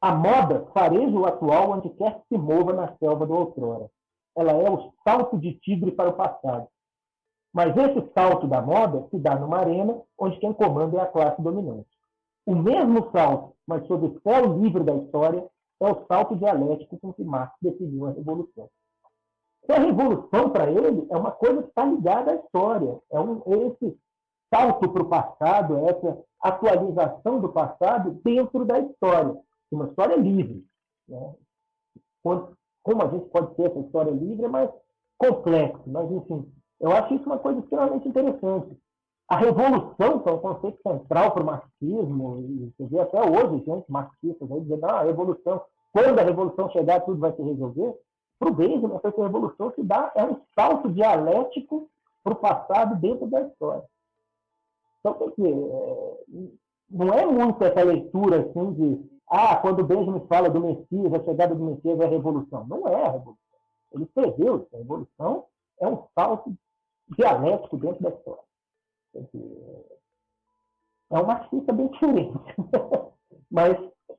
A moda fareja o atual onde quer que se mova na selva do outrora. Ela é o salto de tigre para o passado. Mas esse salto da moda se dá numa arena onde quem comanda é a classe dominante. O mesmo salto, mas sob o céu livre da história, é o salto dialético com que Marx definiu a revolução. E a revolução, para ele, é uma coisa que está ligada à história. É um, esse salto para o passado, essa atualização do passado dentro da história. Uma história livre. Né? Como a gente pode ter essa história livre, é mais complexo. Mas, enfim, eu acho isso uma coisa extremamente interessante. A revolução, que é um conceito central para o marxismo, e você vê até hoje gente marxista aí dizendo ah, a revolução, quando a revolução chegar, tudo vai se resolver. Para o Benjamin, essa revolução se dá, é um salto dialético para o passado dentro da história. Então, quer dizer, é, não é muito essa leitura assim de ah, quando o Benjamin fala do Messias, a chegada do Messias é a revolução. Não é a revolução. Ele escreveu isso. A revolução é um salto dialético dentro da história. É uma marxista bem diferente. Mas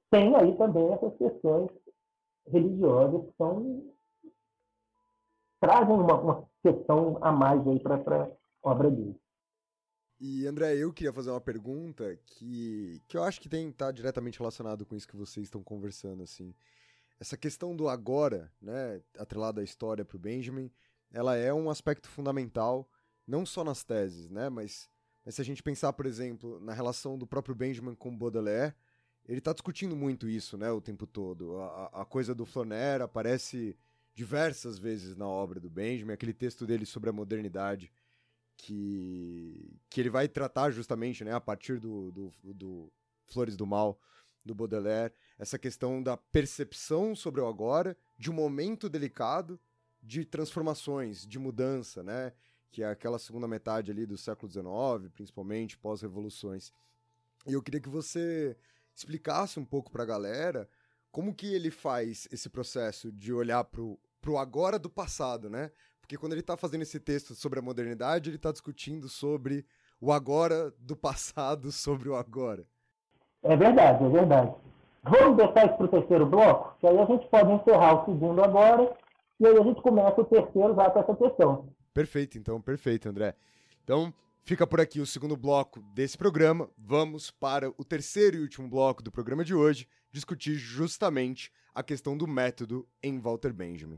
tem aí também essas questões religiosas que são, trazem uma, uma questão a mais aí para a obra dele. E André, eu queria fazer uma pergunta que, que eu acho que tem tá diretamente relacionado com isso que vocês estão conversando assim. Essa questão do agora, né, atrelada à história para o Benjamin, ela é um aspecto fundamental não só nas teses, né, mas, mas se a gente pensar, por exemplo, na relação do próprio Benjamin com Baudelaire, ele está discutindo muito isso, né, o tempo todo. A, a coisa do Flaner aparece diversas vezes na obra do Benjamin, aquele texto dele sobre a modernidade que, que ele vai tratar justamente, né, a partir do, do, do Flores do Mal, do Baudelaire, essa questão da percepção sobre o agora, de um momento delicado de transformações, de mudança, né, que é aquela segunda metade ali do século XIX, principalmente pós-revoluções. E eu queria que você explicasse um pouco para a galera como que ele faz esse processo de olhar pro, pro agora do passado, né? Porque quando ele está fazendo esse texto sobre a modernidade, ele está discutindo sobre o agora do passado sobre o agora. É verdade, é verdade. Vamos deixar isso para o terceiro bloco, que aí a gente pode encerrar o segundo agora, e aí a gente começa o terceiro já com essa questão. Perfeito, então, perfeito, André. Então, fica por aqui o segundo bloco desse programa. Vamos para o terceiro e último bloco do programa de hoje, discutir justamente a questão do método em Walter Benjamin.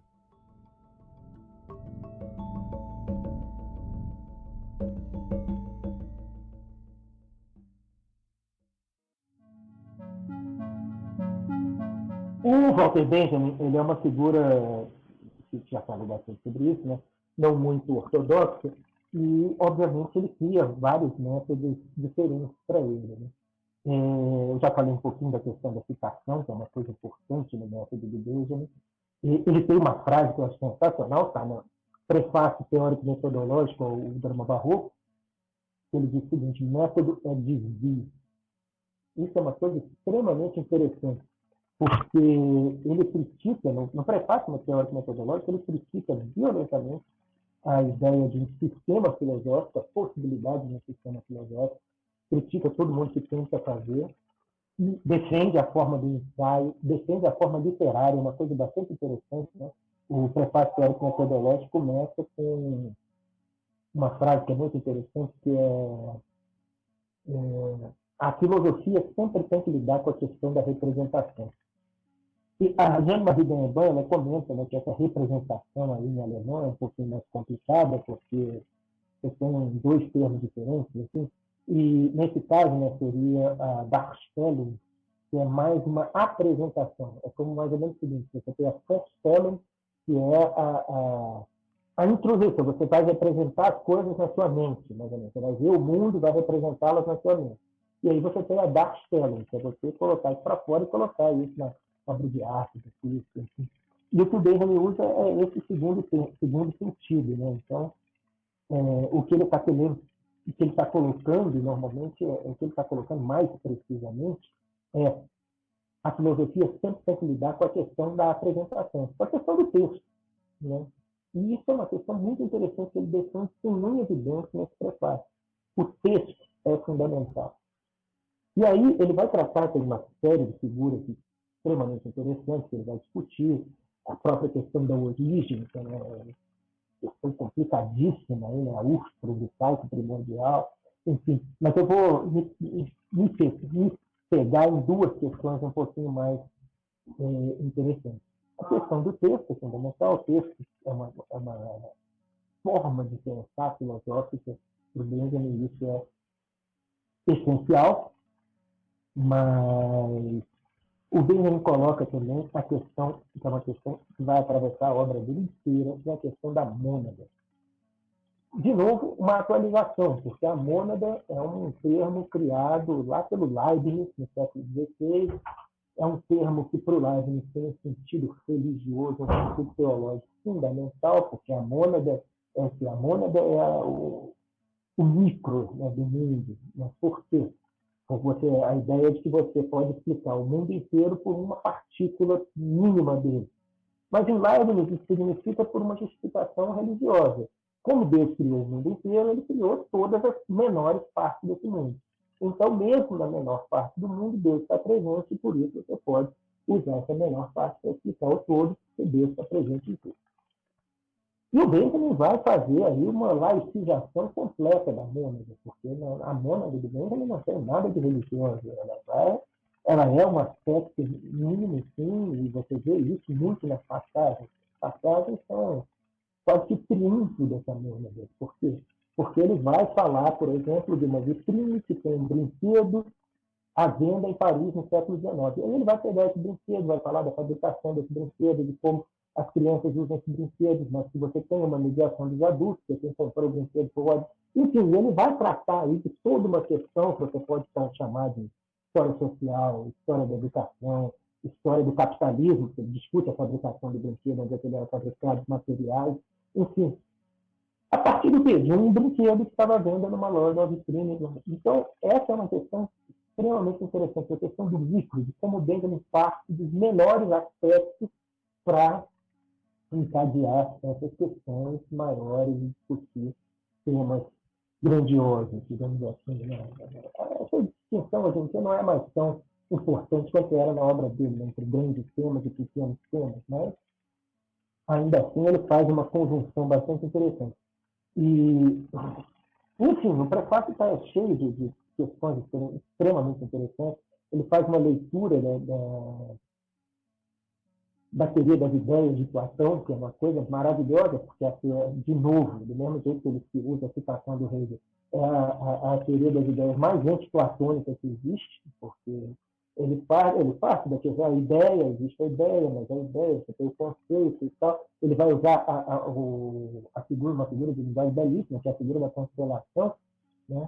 O Walter Benjamin, ele é uma figura, que já falou bastante sobre isso, né? Não muito ortodoxa, e, obviamente, ele cria vários métodos diferentes para ele. Né? É, eu já falei um pouquinho da questão da citação, que é uma coisa importante no método do Benjamin. E ele tem uma frase que eu acho sensacional, está no prefácio teórico metodológico ao drama barroco, ele diz o seguinte, método é desvio. Isso é uma coisa extremamente interessante porque ele critica, no, no prefácio no teórico metodológico, ele critica violentamente a ideia de um sistema filosófico, a possibilidade de um sistema filosófico, critica todo mundo que tenta fazer, e defende a forma do ensaio, defende a forma literária, uma coisa bastante interessante. Né? O prefácio teórico metodológico começa com uma frase que é muito interessante, que é, é a filosofia sempre tem que lidar com a questão da representação. E a Jeanne-Marie Benebon, ela comenta né, que essa representação aí em alemão é um pouquinho mais complicada, porque você tem dois termos diferentes, assim, e nesse caso né, seria a Darstellung, que é mais uma apresentação. É como mais ou menos o seguinte, você tem a Vorstellung, que é a, a, a introdução, você vai representar as coisas na sua mente, mais ou menos. Você vai ver o mundo, vai representá-las na sua mente. E aí você tem a Darstellung, que é você colocar isso para fora e colocar isso na obra de arte, enfim. E o que o Benjamin usa é esse segundo, segundo sentido. Né? Então, é, o que ele está querendo, o que ele está colocando, normalmente, é, o que ele está colocando mais precisamente, é a filosofia sempre tem que lidar com a questão da apresentação, com a questão do texto. Né? E isso é uma questão muito interessante que ele deixou sem nenhuma evidência nesse prefácio. O texto é fundamental. E aí ele vai tratar de uma série de figuras extremamente interessantes que ele vai discutir, a própria questão da origem, que é uma questão complicadíssima, né? a úrspro do salto primordial, enfim. Mas eu vou me, me, me, pegar em duas questões um pouquinho mais é, interessantes. A questão do texto é fundamental, o texto é uma, é uma forma de pensar filosófica para o Benjamin, isso é essencial, mas o Benjamin coloca também a questão, que é uma questão que vai atravessar a obra dele inteira, que é a questão da mônada. De novo, uma atualização, porque a mônada é um termo criado lá pelo Leibniz, no século XVI, é um termo que para o Leibniz tem um sentido religioso, um sentido teológico fundamental, porque a mônada é, a mônada é o, o micro né, do mundo. Né? Por quê? Você, a ideia de que você pode explicar o mundo inteiro por uma partícula mínima dele. Mas em Leibniz isso significa por uma justificação religiosa. Como Deus criou o mundo inteiro, ele criou todas as menores partes desse mundo. Então, mesmo na menor parte do mundo, Deus está presente e por isso você pode usar essa menor parte para explicar o todo, porque Deus está presente em tudo. E o Benjamin vai fazer aí uma laicização completa da mônada, porque a mônada do Benjamin não tem nada de religioso. Ela, vai, ela é um aspecto mínimo, sim, e você vê isso muito nas passagens. Passagens são quase que triunfo dessa mônada. Por quê? Porque ele vai falar, por exemplo, de uma vitrine que tem um brinquedo à venda em Paris no século XIX. Aí ele vai pegar esse brinquedo, vai falar da fabricação desse brinquedo, de como as crianças usam esses brinquedos, mas se você tem uma mediação dos adultos, você quem comprou o brinquedo pode. Enfim, ele vai tratar aí de toda uma questão que você pode chamar de história social, história da educação, história do capitalismo, que discute a fabricação do brinquedo, onde é ele era fabricado, materiais, enfim. A partir do quê? De um brinquedo que estava vendo numa loja, uma vitrine. Então, essa é uma questão extremamente interessante, a questão do micro, de como o Benjamin parte dos melhores aspectos para encadear essas questões maiores e discutir temas grandiosos, digamos assim. Né? Essa distinção hoje em dia não é mais tão importante quanto era na obra dele, né? entre grandes temas e pequenos temas, mas ainda assim ele faz uma conjunção bastante interessante. E, enfim, o prefácio está cheio de, de, questões extremamente interessantes. Ele faz uma leitura né, da, da teoria das ideias de Platão, que é uma coisa maravilhosa, porque, de novo, do mesmo jeito que ele usa a citação do Hegel, é a, a, a teoria das ideias mais antiplatônica que existe, porque ele parte, ele parte da questão, a ideia, existe a ideia, mas a ideia, você tem o conceito e tal. Ele vai usar a, a, o, a figura, uma figura de linguagem belíssima, que é a figura da constelação. Né?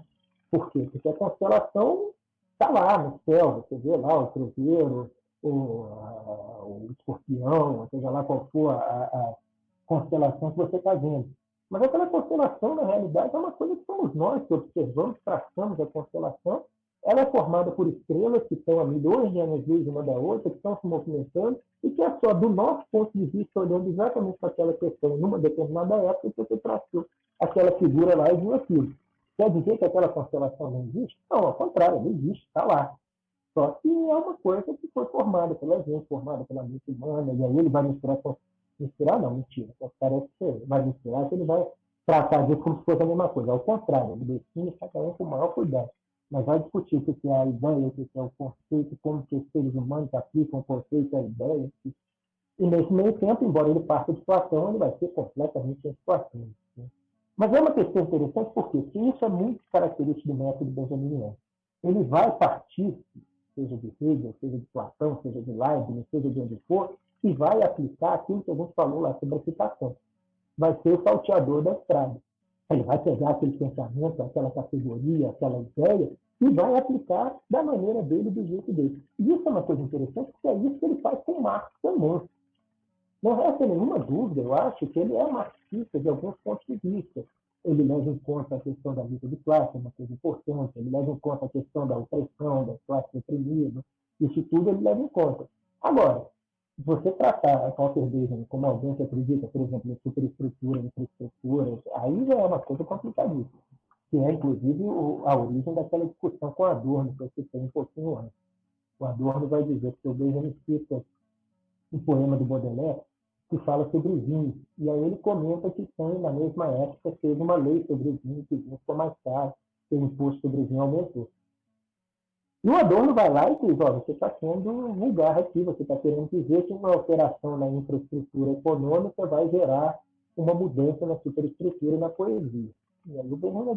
Por quê? Porque a constelação está lá no céu, você vê lá o cruzeiro, o, escorpião, seja lá qual for a, a constelação que você está vendo. Mas aquela constelação, na realidade, é uma coisa que somos nós que observamos, traçamos a constelação. Ela é formada por estrelas que estão a milhões de anos-luz uma da outra, que estão se movimentando, e que é só do nosso ponto de vista, olhando exatamente para aquela questão, numa determinada época, que você traçou aquela figura lá e viu aquilo. Quer dizer que aquela constelação não existe? Não, ao contrário, ela existe, está lá. Só que é uma coisa que foi formada pela gente, formada pela mente humana, e aí ele vai misturar com. Misturar não, mentira. Parece que vai misturar, que ele vai tratar disso como se fosse a mesma coisa. Ao contrário, ele define cada um com o maior cuidado. Mas vai discutir o que é a ideia, o que é o conceito, como que os seres humanos aplicam o conceito, a ideia. E nesse meio tempo, embora ele parta de Platão, ele vai ser completamente antiplatônico. Né? Mas é uma questão interessante porque isso é muito característico do método benjaminiano. Ele vai partir seja de Hegel, seja de Platão, seja de Leibniz, seja de onde for, e vai aplicar aquilo que a gente falou lá sobre a citação. Vai ser o salteador da estrada. Ele vai pegar aquele pensamento, aquela categoria, aquela ideia, e vai aplicar da maneira dele, do jeito dele. E isso é uma coisa interessante, porque é isso que ele faz com Marx também. Não resta nenhuma dúvida, eu acho, que ele é marxista de alguns pontos de vista ele leva em conta a questão da luta de classe, é uma coisa importante, ele leva em conta a questão da opressão, da classe oprimida, isso tudo ele leva em conta. Agora, você tratar a Walter Benjamin como alguém que acredita, por exemplo, em superestrutura, infraestrutura, aí já é uma coisa complicadíssima, que é, inclusive, a origem daquela discussão com Adorno, que eu citei um pouquinho antes. O Adorno vai dizer que o Benjamin cita um poema do Baudelaire, que fala sobre vinho. E aí ele comenta que tem, na mesma época, teve uma lei sobre vinho, que vinho ficou mais caro, que o imposto sobre vinho aumentou. E o Adorno vai lá e diz, ó, você está sendo vulgar aqui, você está querendo dizer que uma alteração na infraestrutura econômica vai gerar uma mudança na superestrutura e na poesia. E aí o diz, não, eu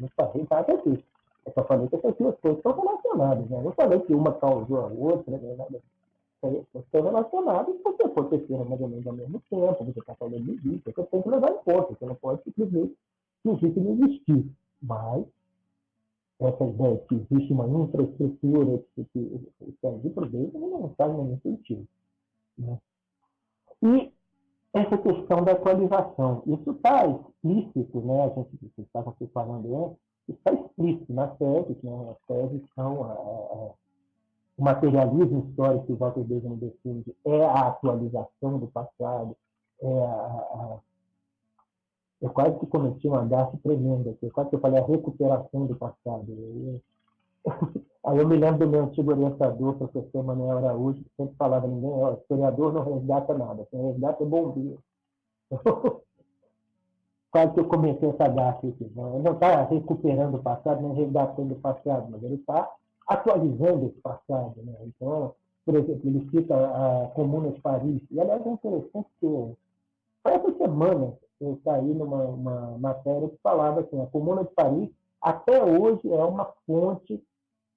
não falei nada aqui. Eu só falei que essas duas coisas estão relacionadas. Né? Eu não falei que uma causou a outra, né? nada estão relacionados e você aconteceram mais ou menos ao mesmo tempo, você está falando de isso, você tem que levar em conta, você não pode simplesmente fingir que não existiu. Mas essa ideia de que existe uma infraestrutura que, que, que serve para o não faz nenhum sentido. Né? E essa questão da atualização, isso está explícito, né? a gente estava falando antes, está explícito na tese, que né? as teses são a o materialismo histórico que o Walter Benjamin defende é a atualização do passado, é a, a eu quase que cometi um agafe tremendo aqui, quase que eu falei a recuperação do passado. Eu, aí eu me lembro do meu antigo orientador, professor Manuel Araújo, que sempre falava, ninguém, ó, historiador não resgata nada, quem resgata é bombeiro. quase que eu cometi essa gafe aqui. Né? Ele não está recuperando o passado, nem resgatando o passado, mas ele está atualizando esse passado. Né? Então, por exemplo, ele cita a Comuna de Paris. E, aliás, é interessante que, essa semana, eu saí numa matéria que falava assim, a Comuna de Paris, até hoje, é uma fonte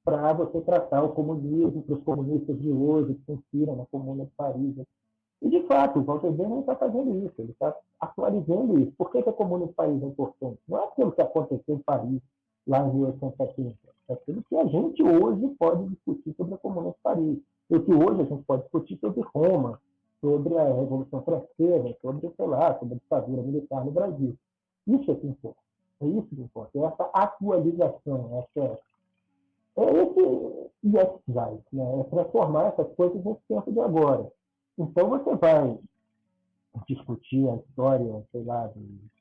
para você tratar o comunismo, para os comunistas de hoje que se inspiram na Comuna de Paris. E, de fato, o Walter Benjamin está fazendo isso, ele está atualizando isso. Por que, que a Comuna de Paris é importante? Não é aquilo que aconteceu em Paris, lá em 1870 aquilo que a gente hoje pode discutir sobre a Comuna de Paris, o que hoje a gente pode discutir sobre Roma, sobre a Revolução Francesa, sobre, sei lá, sobre a ditadura militar no Brasil. Isso é que importa. É isso que importa. É essa atualização, essa, é esse yes né? é transformar essas coisas no tempo de agora. Então você vai discutir a história, sei lá, de...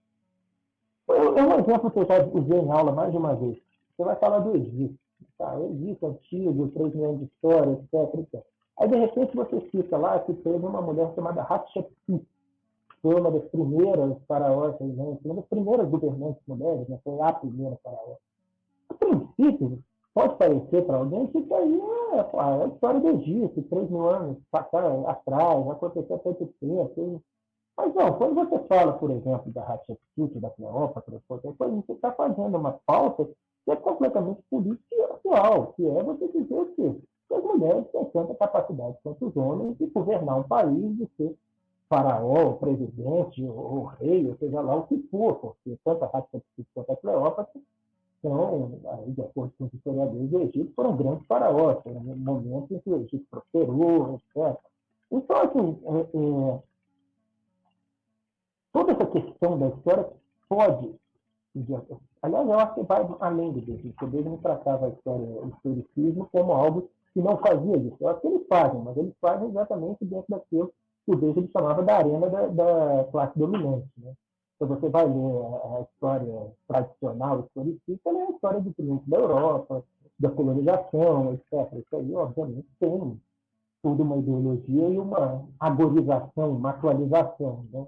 é um exemplo que eu já usei em aula mais de uma vez. Você vai falar do Egito. Tá? Egito antigo, 3 milhões de história, etc, etc. Aí, de repente, você cita lá que teve uma mulher chamada Hatshepsut. Foi uma das primeiras faraós, né? uma das primeiras governantes mulheres, né? foi a primeira faraó. A princípio, pode parecer para alguém que isso aí é, é a história do Egito, 3 mil anos atrás, aconteceu há tanto tempo. Mas não, quando você fala, por exemplo, da Hatshepsut, da Cleópatra, você está fazendo uma pauta que é completamente político e atual, que é você dizer o quê? Que as mulheres têm tanta capacidade quanto os homens de governar um país, de ser faraó, presidente, ou rei, ou seja lá o que for, porque tanto a Rádio quanto a Cleópatra são, aí, de acordo com os historiadores do Egito, foram grandes faraós, foram momentos em que o Egito prosperou, etc. Então, assim, é, é, toda essa questão da história pode Aliás, eu acho que vai além do Desde. O não tratava a história, o historicismo como algo que não fazia isso. Eu acho que eles fazem, mas eles fazem exatamente dentro daquilo que o ele chamava da arena da, da classe dominante. Né? Então, você vai ler a, a história tradicional, historicista, ela é a história do triunfo da Europa, da colonização, etc. Isso aí, obviamente, tem toda uma ideologia e uma agorização, uma atualização. Né?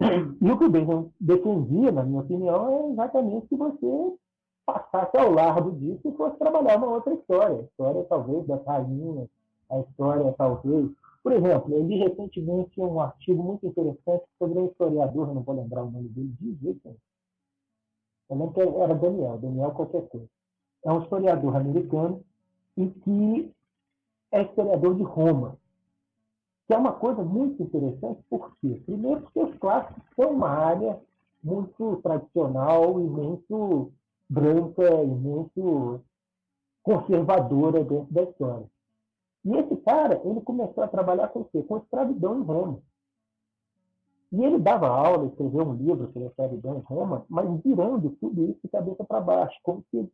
E o que o Benjamin defendia, na minha opinião, é exatamente que você passasse ao largo disso e fosse trabalhar uma outra história. A história, talvez, das rainhas, a história, talvez. Por exemplo, eu li recentemente um artigo muito interessante sobre um historiador, não vou lembrar o nome dele de jeito Eu lembro que era Daniel, Daniel qualquer coisa. É um historiador americano e que é historiador de Roma. Que é uma coisa muito interessante, por quê? Primeiro, porque os clássicos são uma área muito tradicional e muito branca e muito conservadora dentro da história. E esse cara, ele começou a trabalhar com o quê? Com escravidão em Roma. E ele dava aula, escreveu um livro sobre escravidão em Roma, mas virando tudo isso de cabeça para baixo, como se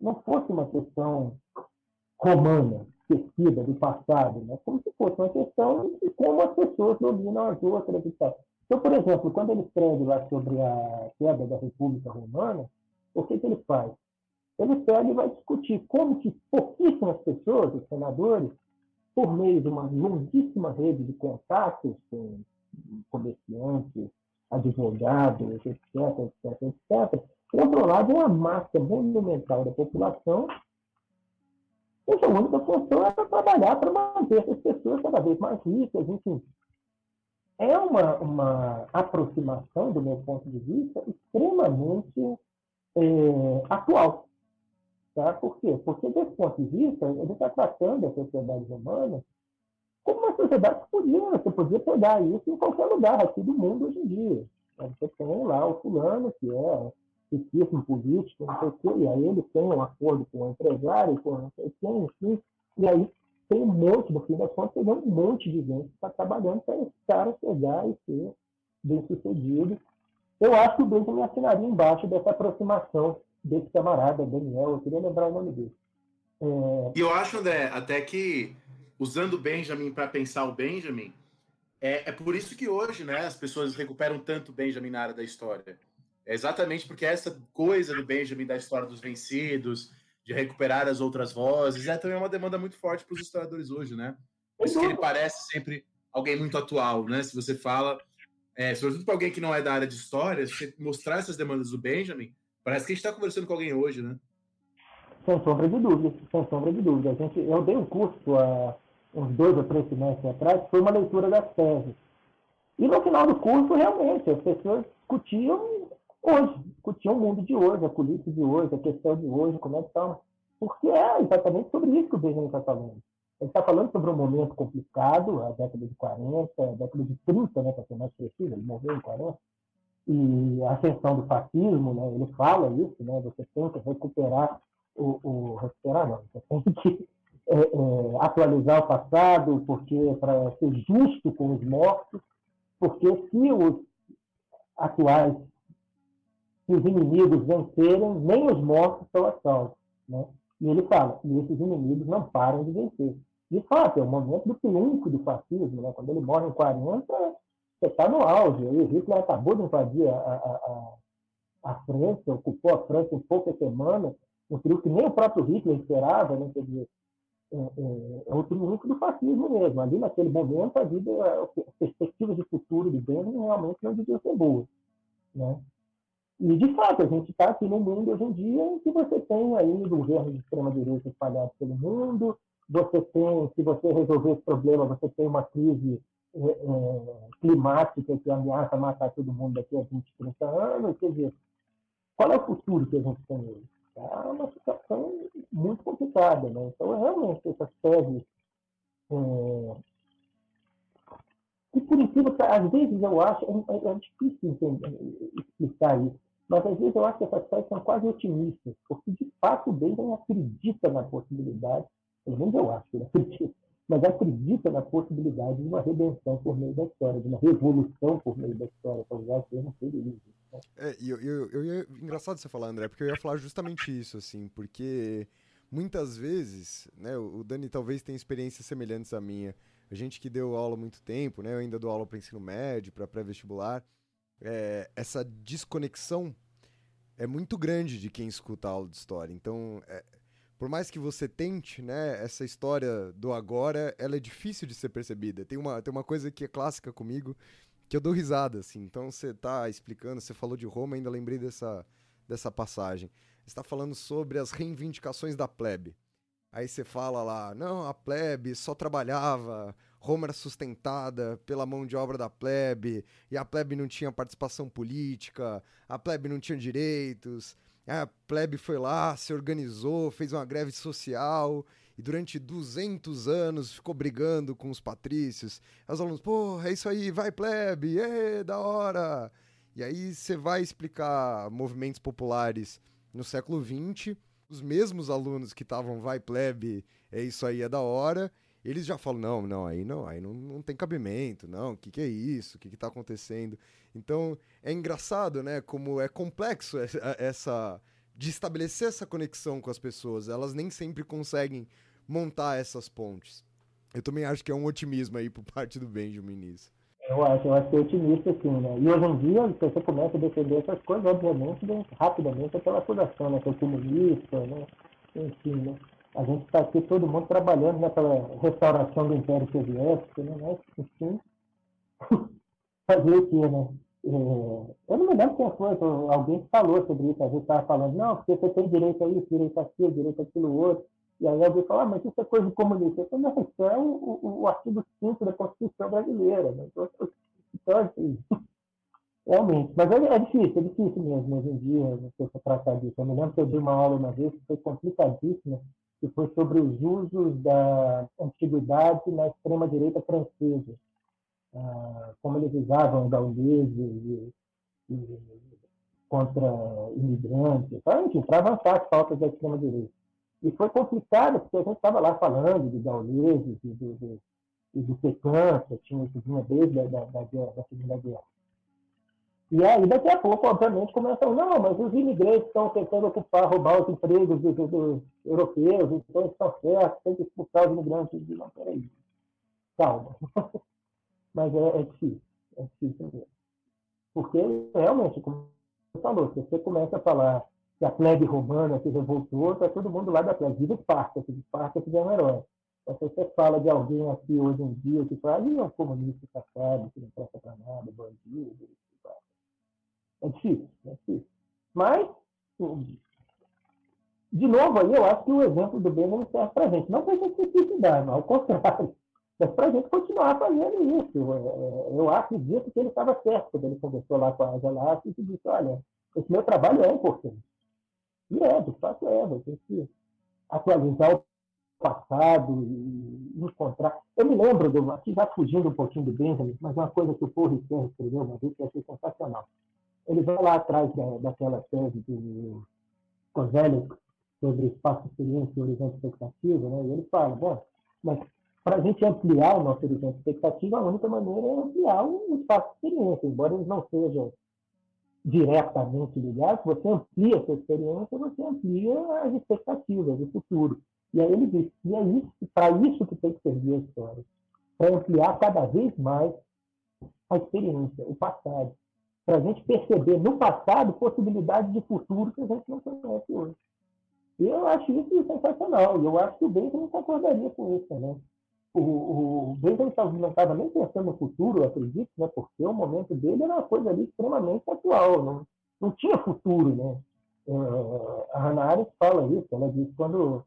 não fosse uma questão romana, esquecida do passado, né? como se fosse uma questão de como as pessoas dominam as outras e tal. Então, por exemplo, quando ele escreve lá sobre a queda da República Romana, o que, que ele faz? Ele pega e vai discutir como que pouquíssimas pessoas, os senadores, por meio de uma longuíssima rede de contatos com comerciantes, advogados, etc., etc., etc., controlavam uma massa monumental da população cuja única função era trabalhar para manter essas pessoas cada vez mais ricas, enfim. É uma, uma aproximação, do meu ponto de vista, extremamente é, atual. Tá? Por quê? Porque, desse ponto de vista, ele está tratando a sociedade romana como uma sociedade que podia, você podia pegar isso em qualquer lugar aqui do mundo hoje em dia. Você tem lá o fulano, que é riquíssimo político, não sei o quê, e aí ele tem um acordo com o empresário, com não sei quem, enfim, e aí tem um monte, no fim das contas, tem um monte de gente que está trabalhando para esse cara chegar e ser bem sucedido eu acho que o Benjamin assinaria embaixo dessa aproximação desse camarada, Daniel, eu queria lembrar o nome dele. É... E eu acho, André, até que usando o Benjamin para pensar o Benjamin, é, é por isso que hoje né, as pessoas recuperam tanto Benjamin na área da história. É exatamente porque essa coisa do Benjamin da história dos vencidos, de recuperar as outras vozes, é também uma demanda muito forte para os historiadores hoje, né? Por isso que ele parece sempre alguém muito atual, né? Se você fala é, sobretudo para alguém que não é da área de história, você mostrar essas demandas do Benjamin, parece que a gente está conversando com alguém hoje, né? Sem sombra de dúvida, sem sombra de dúvida. A gente, eu dei um curso há uns dois ou três semestres atrás, foi uma leitura das teses. E no final do curso, realmente, as pessoas discutiam hoje, discutiam o mundo de hoje, a política de hoje, a questão de hoje, como é que estamos. Porque é exatamente sobre isso que o Benjamin está falando. Ele está falando sobre um momento complicado, a década de 40, a década de 30, né, para ser mais preciso, ele morreu em 40, e a ascensão do fascismo, né, ele fala isso, né, você tem que recuperar o, o recuperar não, você tem que é, é, atualizar o passado, porque para ser justo com os mortos, porque se os atuais, se os inimigos vencerem, nem os mortos são a salvo, né? E ele fala, e esses inimigos não param de vencer. De fato, é o momento do triunfo do fascismo. Né? Quando ele morre em 40, você está no auge. O Hitler acabou de invadir a, a, a, a França, ocupou a França em poucas semanas, um triunfo que nem o próprio Hitler esperava. Né? Quer dizer, é, é, é o triunfo do fascismo mesmo. Ali, naquele momento, a vida, as perspectivas de futuro de Benjamin realmente não deviam ser boas. Né? E, de fato, a gente está aqui no mundo hoje em dia em que você tem aí governos de extrema-direita espalhados pelo mundo, você tem, se você resolver esse problema, você tem uma crise é, é, climática que ameaça matar todo mundo daqui a 20, 30 anos. Quer dizer, qual é o futuro que a gente tem hoje? É uma situação muito complicada. Né? Então, realmente, essas teses. É, e por incrível que às vezes eu acho, é, é difícil entender, explicar isso, mas às vezes eu acho que essas teses são quase otimistas, porque de fato o Bacon acredita na possibilidade, pelo menos eu acho que ele acredita, mas acredita na possibilidade de uma redenção por meio da história, de uma revolução por meio da história, para usar o termo feliz. Né? É, eu, eu, eu ia, engraçado você falar, André, porque eu ia falar justamente isso, assim, porque muitas vezes, né, o Dani talvez tenha experiências semelhantes à minha, a gente que deu aula há muito tempo, né? Eu ainda dou aula para ensino médio, para pré-vestibular. É, essa desconexão é muito grande de quem escuta a aula de história. Então, é, por mais que você tente, né, essa história do agora, ela é difícil de ser percebida. Tem uma, tem uma coisa que é clássica comigo, que eu dou risada, assim. Então, você tá explicando, você falou de Roma, ainda lembrei dessa, dessa passagem. Você está falando sobre as reivindicações da plebe. Aí você fala lá, não, a plebe só trabalhava, Roma era sustentada pela mão de obra da plebe, e a plebe não tinha participação política, a plebe não tinha direitos, a plebe foi lá, se organizou, fez uma greve social, e durante 200 anos ficou brigando com os patrícios. Os alunos, pô, é isso aí, vai plebe, é da hora! E aí você vai explicar movimentos populares no século XX, os mesmos alunos que estavam vai plebe, é isso aí, é da hora, eles já falam, não, não, aí não, aí não, não tem cabimento, não, o que, que é isso, o que está acontecendo? Então, é engraçado, né, como é complexo essa, essa, de estabelecer essa conexão com as pessoas, elas nem sempre conseguem montar essas pontes. Eu também acho que é um otimismo aí por parte do Benjamin nisso. Eu acho, eu acho que é otimista, sim, né? E hoje em dia, se você começa a defender essas coisas, obviamente, rapidamente aquela acusação, né? Que é comunista, né? Enfim, né? A gente está aqui, todo mundo trabalhando naquela restauração do Império Soviético, né? Mas, enfim, fazer o quê, né? É, eu não me lembro quem foi, alguém falou sobre isso, a gente estava falando, não, porque você tem direito a isso, direito a aquilo, direito a aquilo outro. E aí alguém falou, ah, mas isso é coisa de comunista. Eu falei, não, isso é o, o, o artigo 5 da Constituição brasileira. Né? Então, então, assim, realmente. Mas é, é, difícil, é difícil mesmo hoje em dia você tratar disso. Eu me lembro que eu dei uma aula uma vez que foi complicadíssima, que foi sobre os usos da antiguidade na extrema-direita francesa. Ah, como eles usavam gauleses e, e, contra imigrantes, então, enfim, para avançar as pautas da extrema-direita. E foi complicado, porque a gente estava lá falando de gauleses e do, do, que tinha isso desde a da, da, da Segunda Guerra. E aí, daqui a pouco, obviamente, começam, não, mas os imigrantes estão tentando ocupar, roubar os empregos dos, dos europeus, então estão certos, tem que expulsar os imigrantes. Não, peraí, calma. mas é, é, difícil, é difícil mesmo. Porque, realmente, como você falou, se você começa a falar que a plebe romana se revoltou, está todo mundo lá da plebe. Viva Esparta, que Esparta que é um herói. Então, se você fala de alguém aqui hoje em dia que fala, ali é um comunista safado, que não presta para nada, bandido, é difícil, é difícil. Mas, de novo, aí eu acho que o exemplo do Benjamin serve para a gente. Não para a gente se suicidar, mas ao contrário. Mas para a gente continuar fazendo isso. Eu acredito que ele estava certo quando ele conversou lá com a Angela e disse: olha, esse meu trabalho é importante. E é, de fato é, vai ter que atualizar o passado e encontrar. Eu me lembro, do, aqui já fugindo um pouquinho do Benjamin, mas uma coisa que o Paul Ricoeur escreveu uma vez que eu achei sensacional ele vai lá atrás da, daquela tese do Kozelik sobre espaço experiência e horizonte expectativa, né? e ele fala, bom, mas para a gente ampliar o nosso horizonte expectativa, a única maneira é ampliar o espaço experiência, embora eles não sejam diretamente ligados, você amplia a sua experiência, você amplia as expectativas do futuro. E aí ele diz, e é isso, para isso que tem que servir a história, para ampliar cada vez mais a experiência, o passado para a gente perceber no passado possibilidades de futuro que a gente não conhece hoje. Eu acho isso sensacional. Eu acho que o Benjamin concordaria com isso. Né? O, o Benjamin não estava nem pensando no futuro, eu acredito, né? porque o momento dele era uma coisa ali extremamente atual. Não, não tinha futuro. Né? Uh, a Hannah Arendt fala isso. Ela diz quando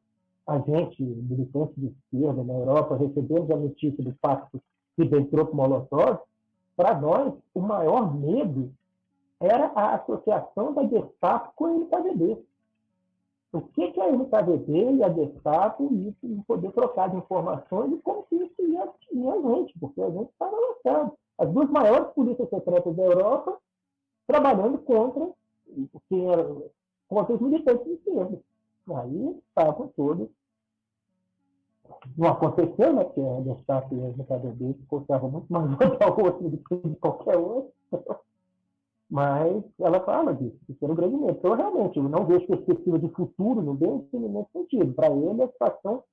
a gente, militante de esquerda na Europa, recebemos a notícia do pacto Ribbentrop-Molotov, para nós, o maior medo era a associação da Gestapo com a NKVD. O que, que a NKVD e a Gestapo iam poder trocar de informações e como que isso ia atingir a gente, porque a gente estava lançado. As duas maiores polícias secretas da Europa trabalhando contra, contra os militantes de esquerda. Aí estavam todos não aconteceu, né? Porque a Gestapo e a NKVD confiavam muito mais um ao outro do que qualquer outro. Mas ela fala disso, que era um grande medo. Então, realmente, eu não vejo perspectiva de futuro no bem nesse sentido. Para ele, a situação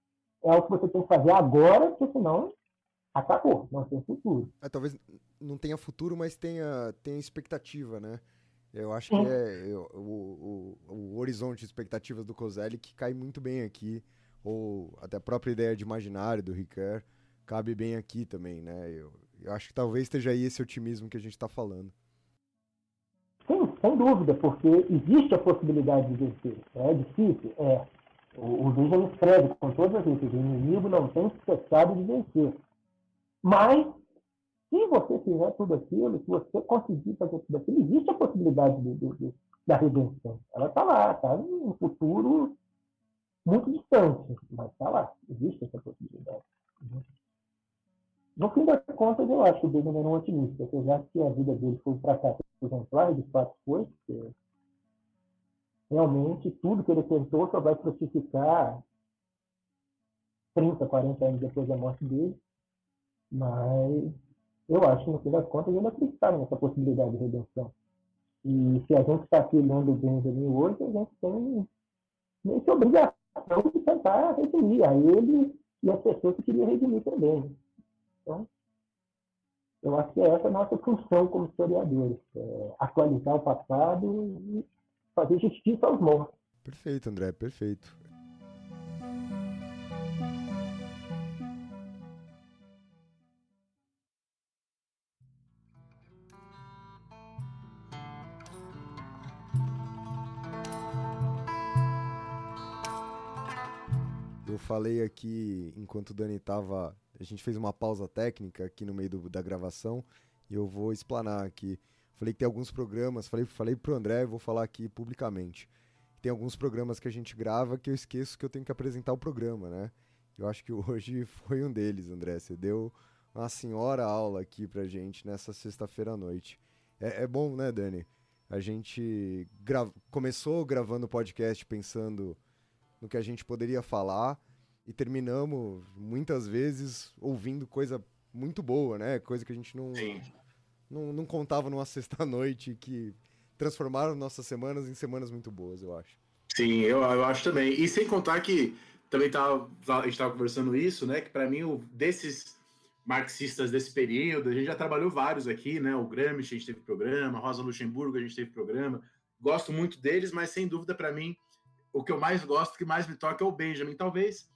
é algo que você tem que fazer agora, porque senão acabou, não tem futuro. É, talvez não tenha futuro, mas tenha, tenha expectativa, né? Eu acho que é eu, o, o, o, horizonte de expectativas do Coselli que cai muito bem aqui, ou até a própria ideia de imaginário do Ricard cabe bem aqui também, né? Eu, eu acho que talvez esteja aí esse otimismo que a gente está falando. Sim, sem dúvida, porque existe a possibilidade de vencer. É difícil? É. O, o Benjamin escreve com todas as letras, o inimigo não tem cessado de vencer. Mas, se você fizer tudo aquilo, se você conseguir fazer tudo aquilo, existe a possibilidade de, de, de, da redenção. Ela está lá, está um futuro muito distante, mas está lá, existe essa possibilidade. No fim das contas, eu acho que o Benjamin era um otimista, apesar que a vida dele foi um fracasso exemplar, de fato foi, porque realmente tudo que ele tentou só vai frutificar 30, 40 anos depois da morte dele. Mas eu acho que, no fim das contas, ele acreditava nessa possibilidade de redenção. E se a gente está aqui lendo o Benjamin hoje, a gente tem meio que obrigação de tentar redimir a ele e as pessoas que queriam redimir também. Então, eu acho que é essa a nossa função como historiadores, é atualizar o passado e fazer justiça aos mortos. Perfeito, André, perfeito. Falei aqui enquanto o Dani estava a gente fez uma pausa técnica aqui no meio do, da gravação e eu vou explanar aqui. Falei que tem alguns programas, falei, falei pro André vou falar aqui publicamente. Tem alguns programas que a gente grava que eu esqueço que eu tenho que apresentar o programa, né? Eu acho que hoje foi um deles, André. Você deu uma senhora aula aqui pra gente nessa sexta-feira à noite. É, é, bom, né, Dani? A gente gra começou gravando o podcast pensando no que a gente poderia falar e terminamos muitas vezes ouvindo coisa muito boa, né? Coisa que a gente não, não, não, contava numa sexta-noite que transformaram nossas semanas em semanas muito boas, eu acho. Sim, eu, eu acho também. E sem contar que também tava, a gente estava conversando isso, né? Que para mim, o, desses marxistas desse período, a gente já trabalhou vários aqui, né? O Gramsci, a gente teve programa, Rosa Luxemburgo, a gente teve programa. Gosto muito deles, mas sem dúvida para mim, o que eu mais gosto, que mais me toca é o Benjamin. Talvez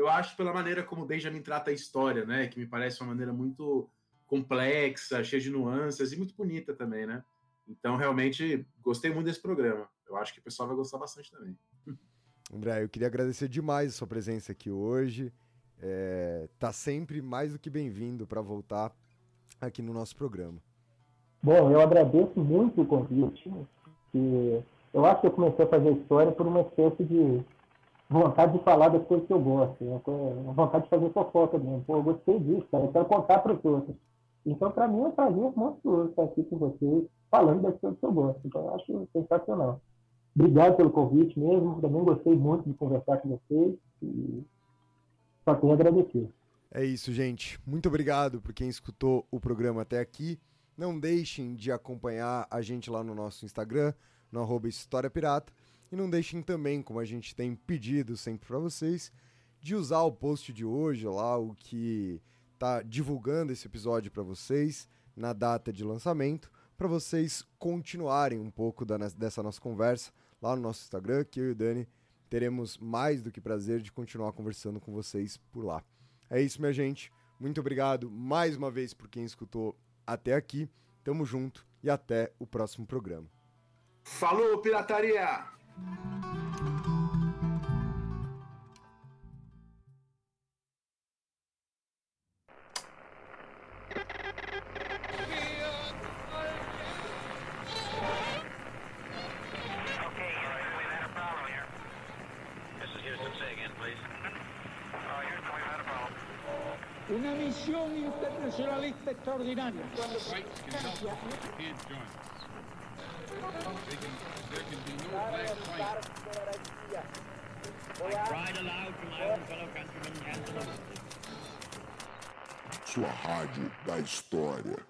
eu acho pela maneira como o Benjamin trata a história, né? Que me parece uma maneira muito complexa, cheia de nuances e muito bonita também, né? Então, realmente, gostei muito desse programa. Eu acho que o pessoal vai gostar bastante também. André, eu queria agradecer demais a sua presença aqui hoje. É, tá sempre mais do que bem-vindo para voltar aqui no nosso programa. Bom, eu agradeço muito o convite, que eu acho que eu comecei a fazer história por uma espécie de vontade de falar das coisas que eu gosto, né? vontade de fazer fofoca mesmo. Pô, eu gostei disso, cara, eu quero contar para os outros. Então, para mim, é um prazer monstruoso estar aqui com vocês, falando das coisas que eu gosto. Então, eu acho sensacional. Obrigado pelo convite mesmo, também gostei muito de conversar com vocês e só tenho a agradecer. É isso, gente. Muito obrigado por quem escutou o programa até aqui. Não deixem de acompanhar a gente lá no nosso Instagram, no arroba História Pirata e não deixem também, como a gente tem pedido sempre para vocês, de usar o post de hoje lá, o que tá divulgando esse episódio para vocês na data de lançamento, para vocês continuarem um pouco da, dessa nossa conversa lá no nosso Instagram, que eu e o Dani teremos mais do que prazer de continuar conversando com vocês por lá. É isso, minha gente. Muito obrigado mais uma vez por quem escutou até aqui. Tamo junto e até o próximo programa. Falou, pirataria! Una misión internacionalista extraordinaria. Sua rádio da história.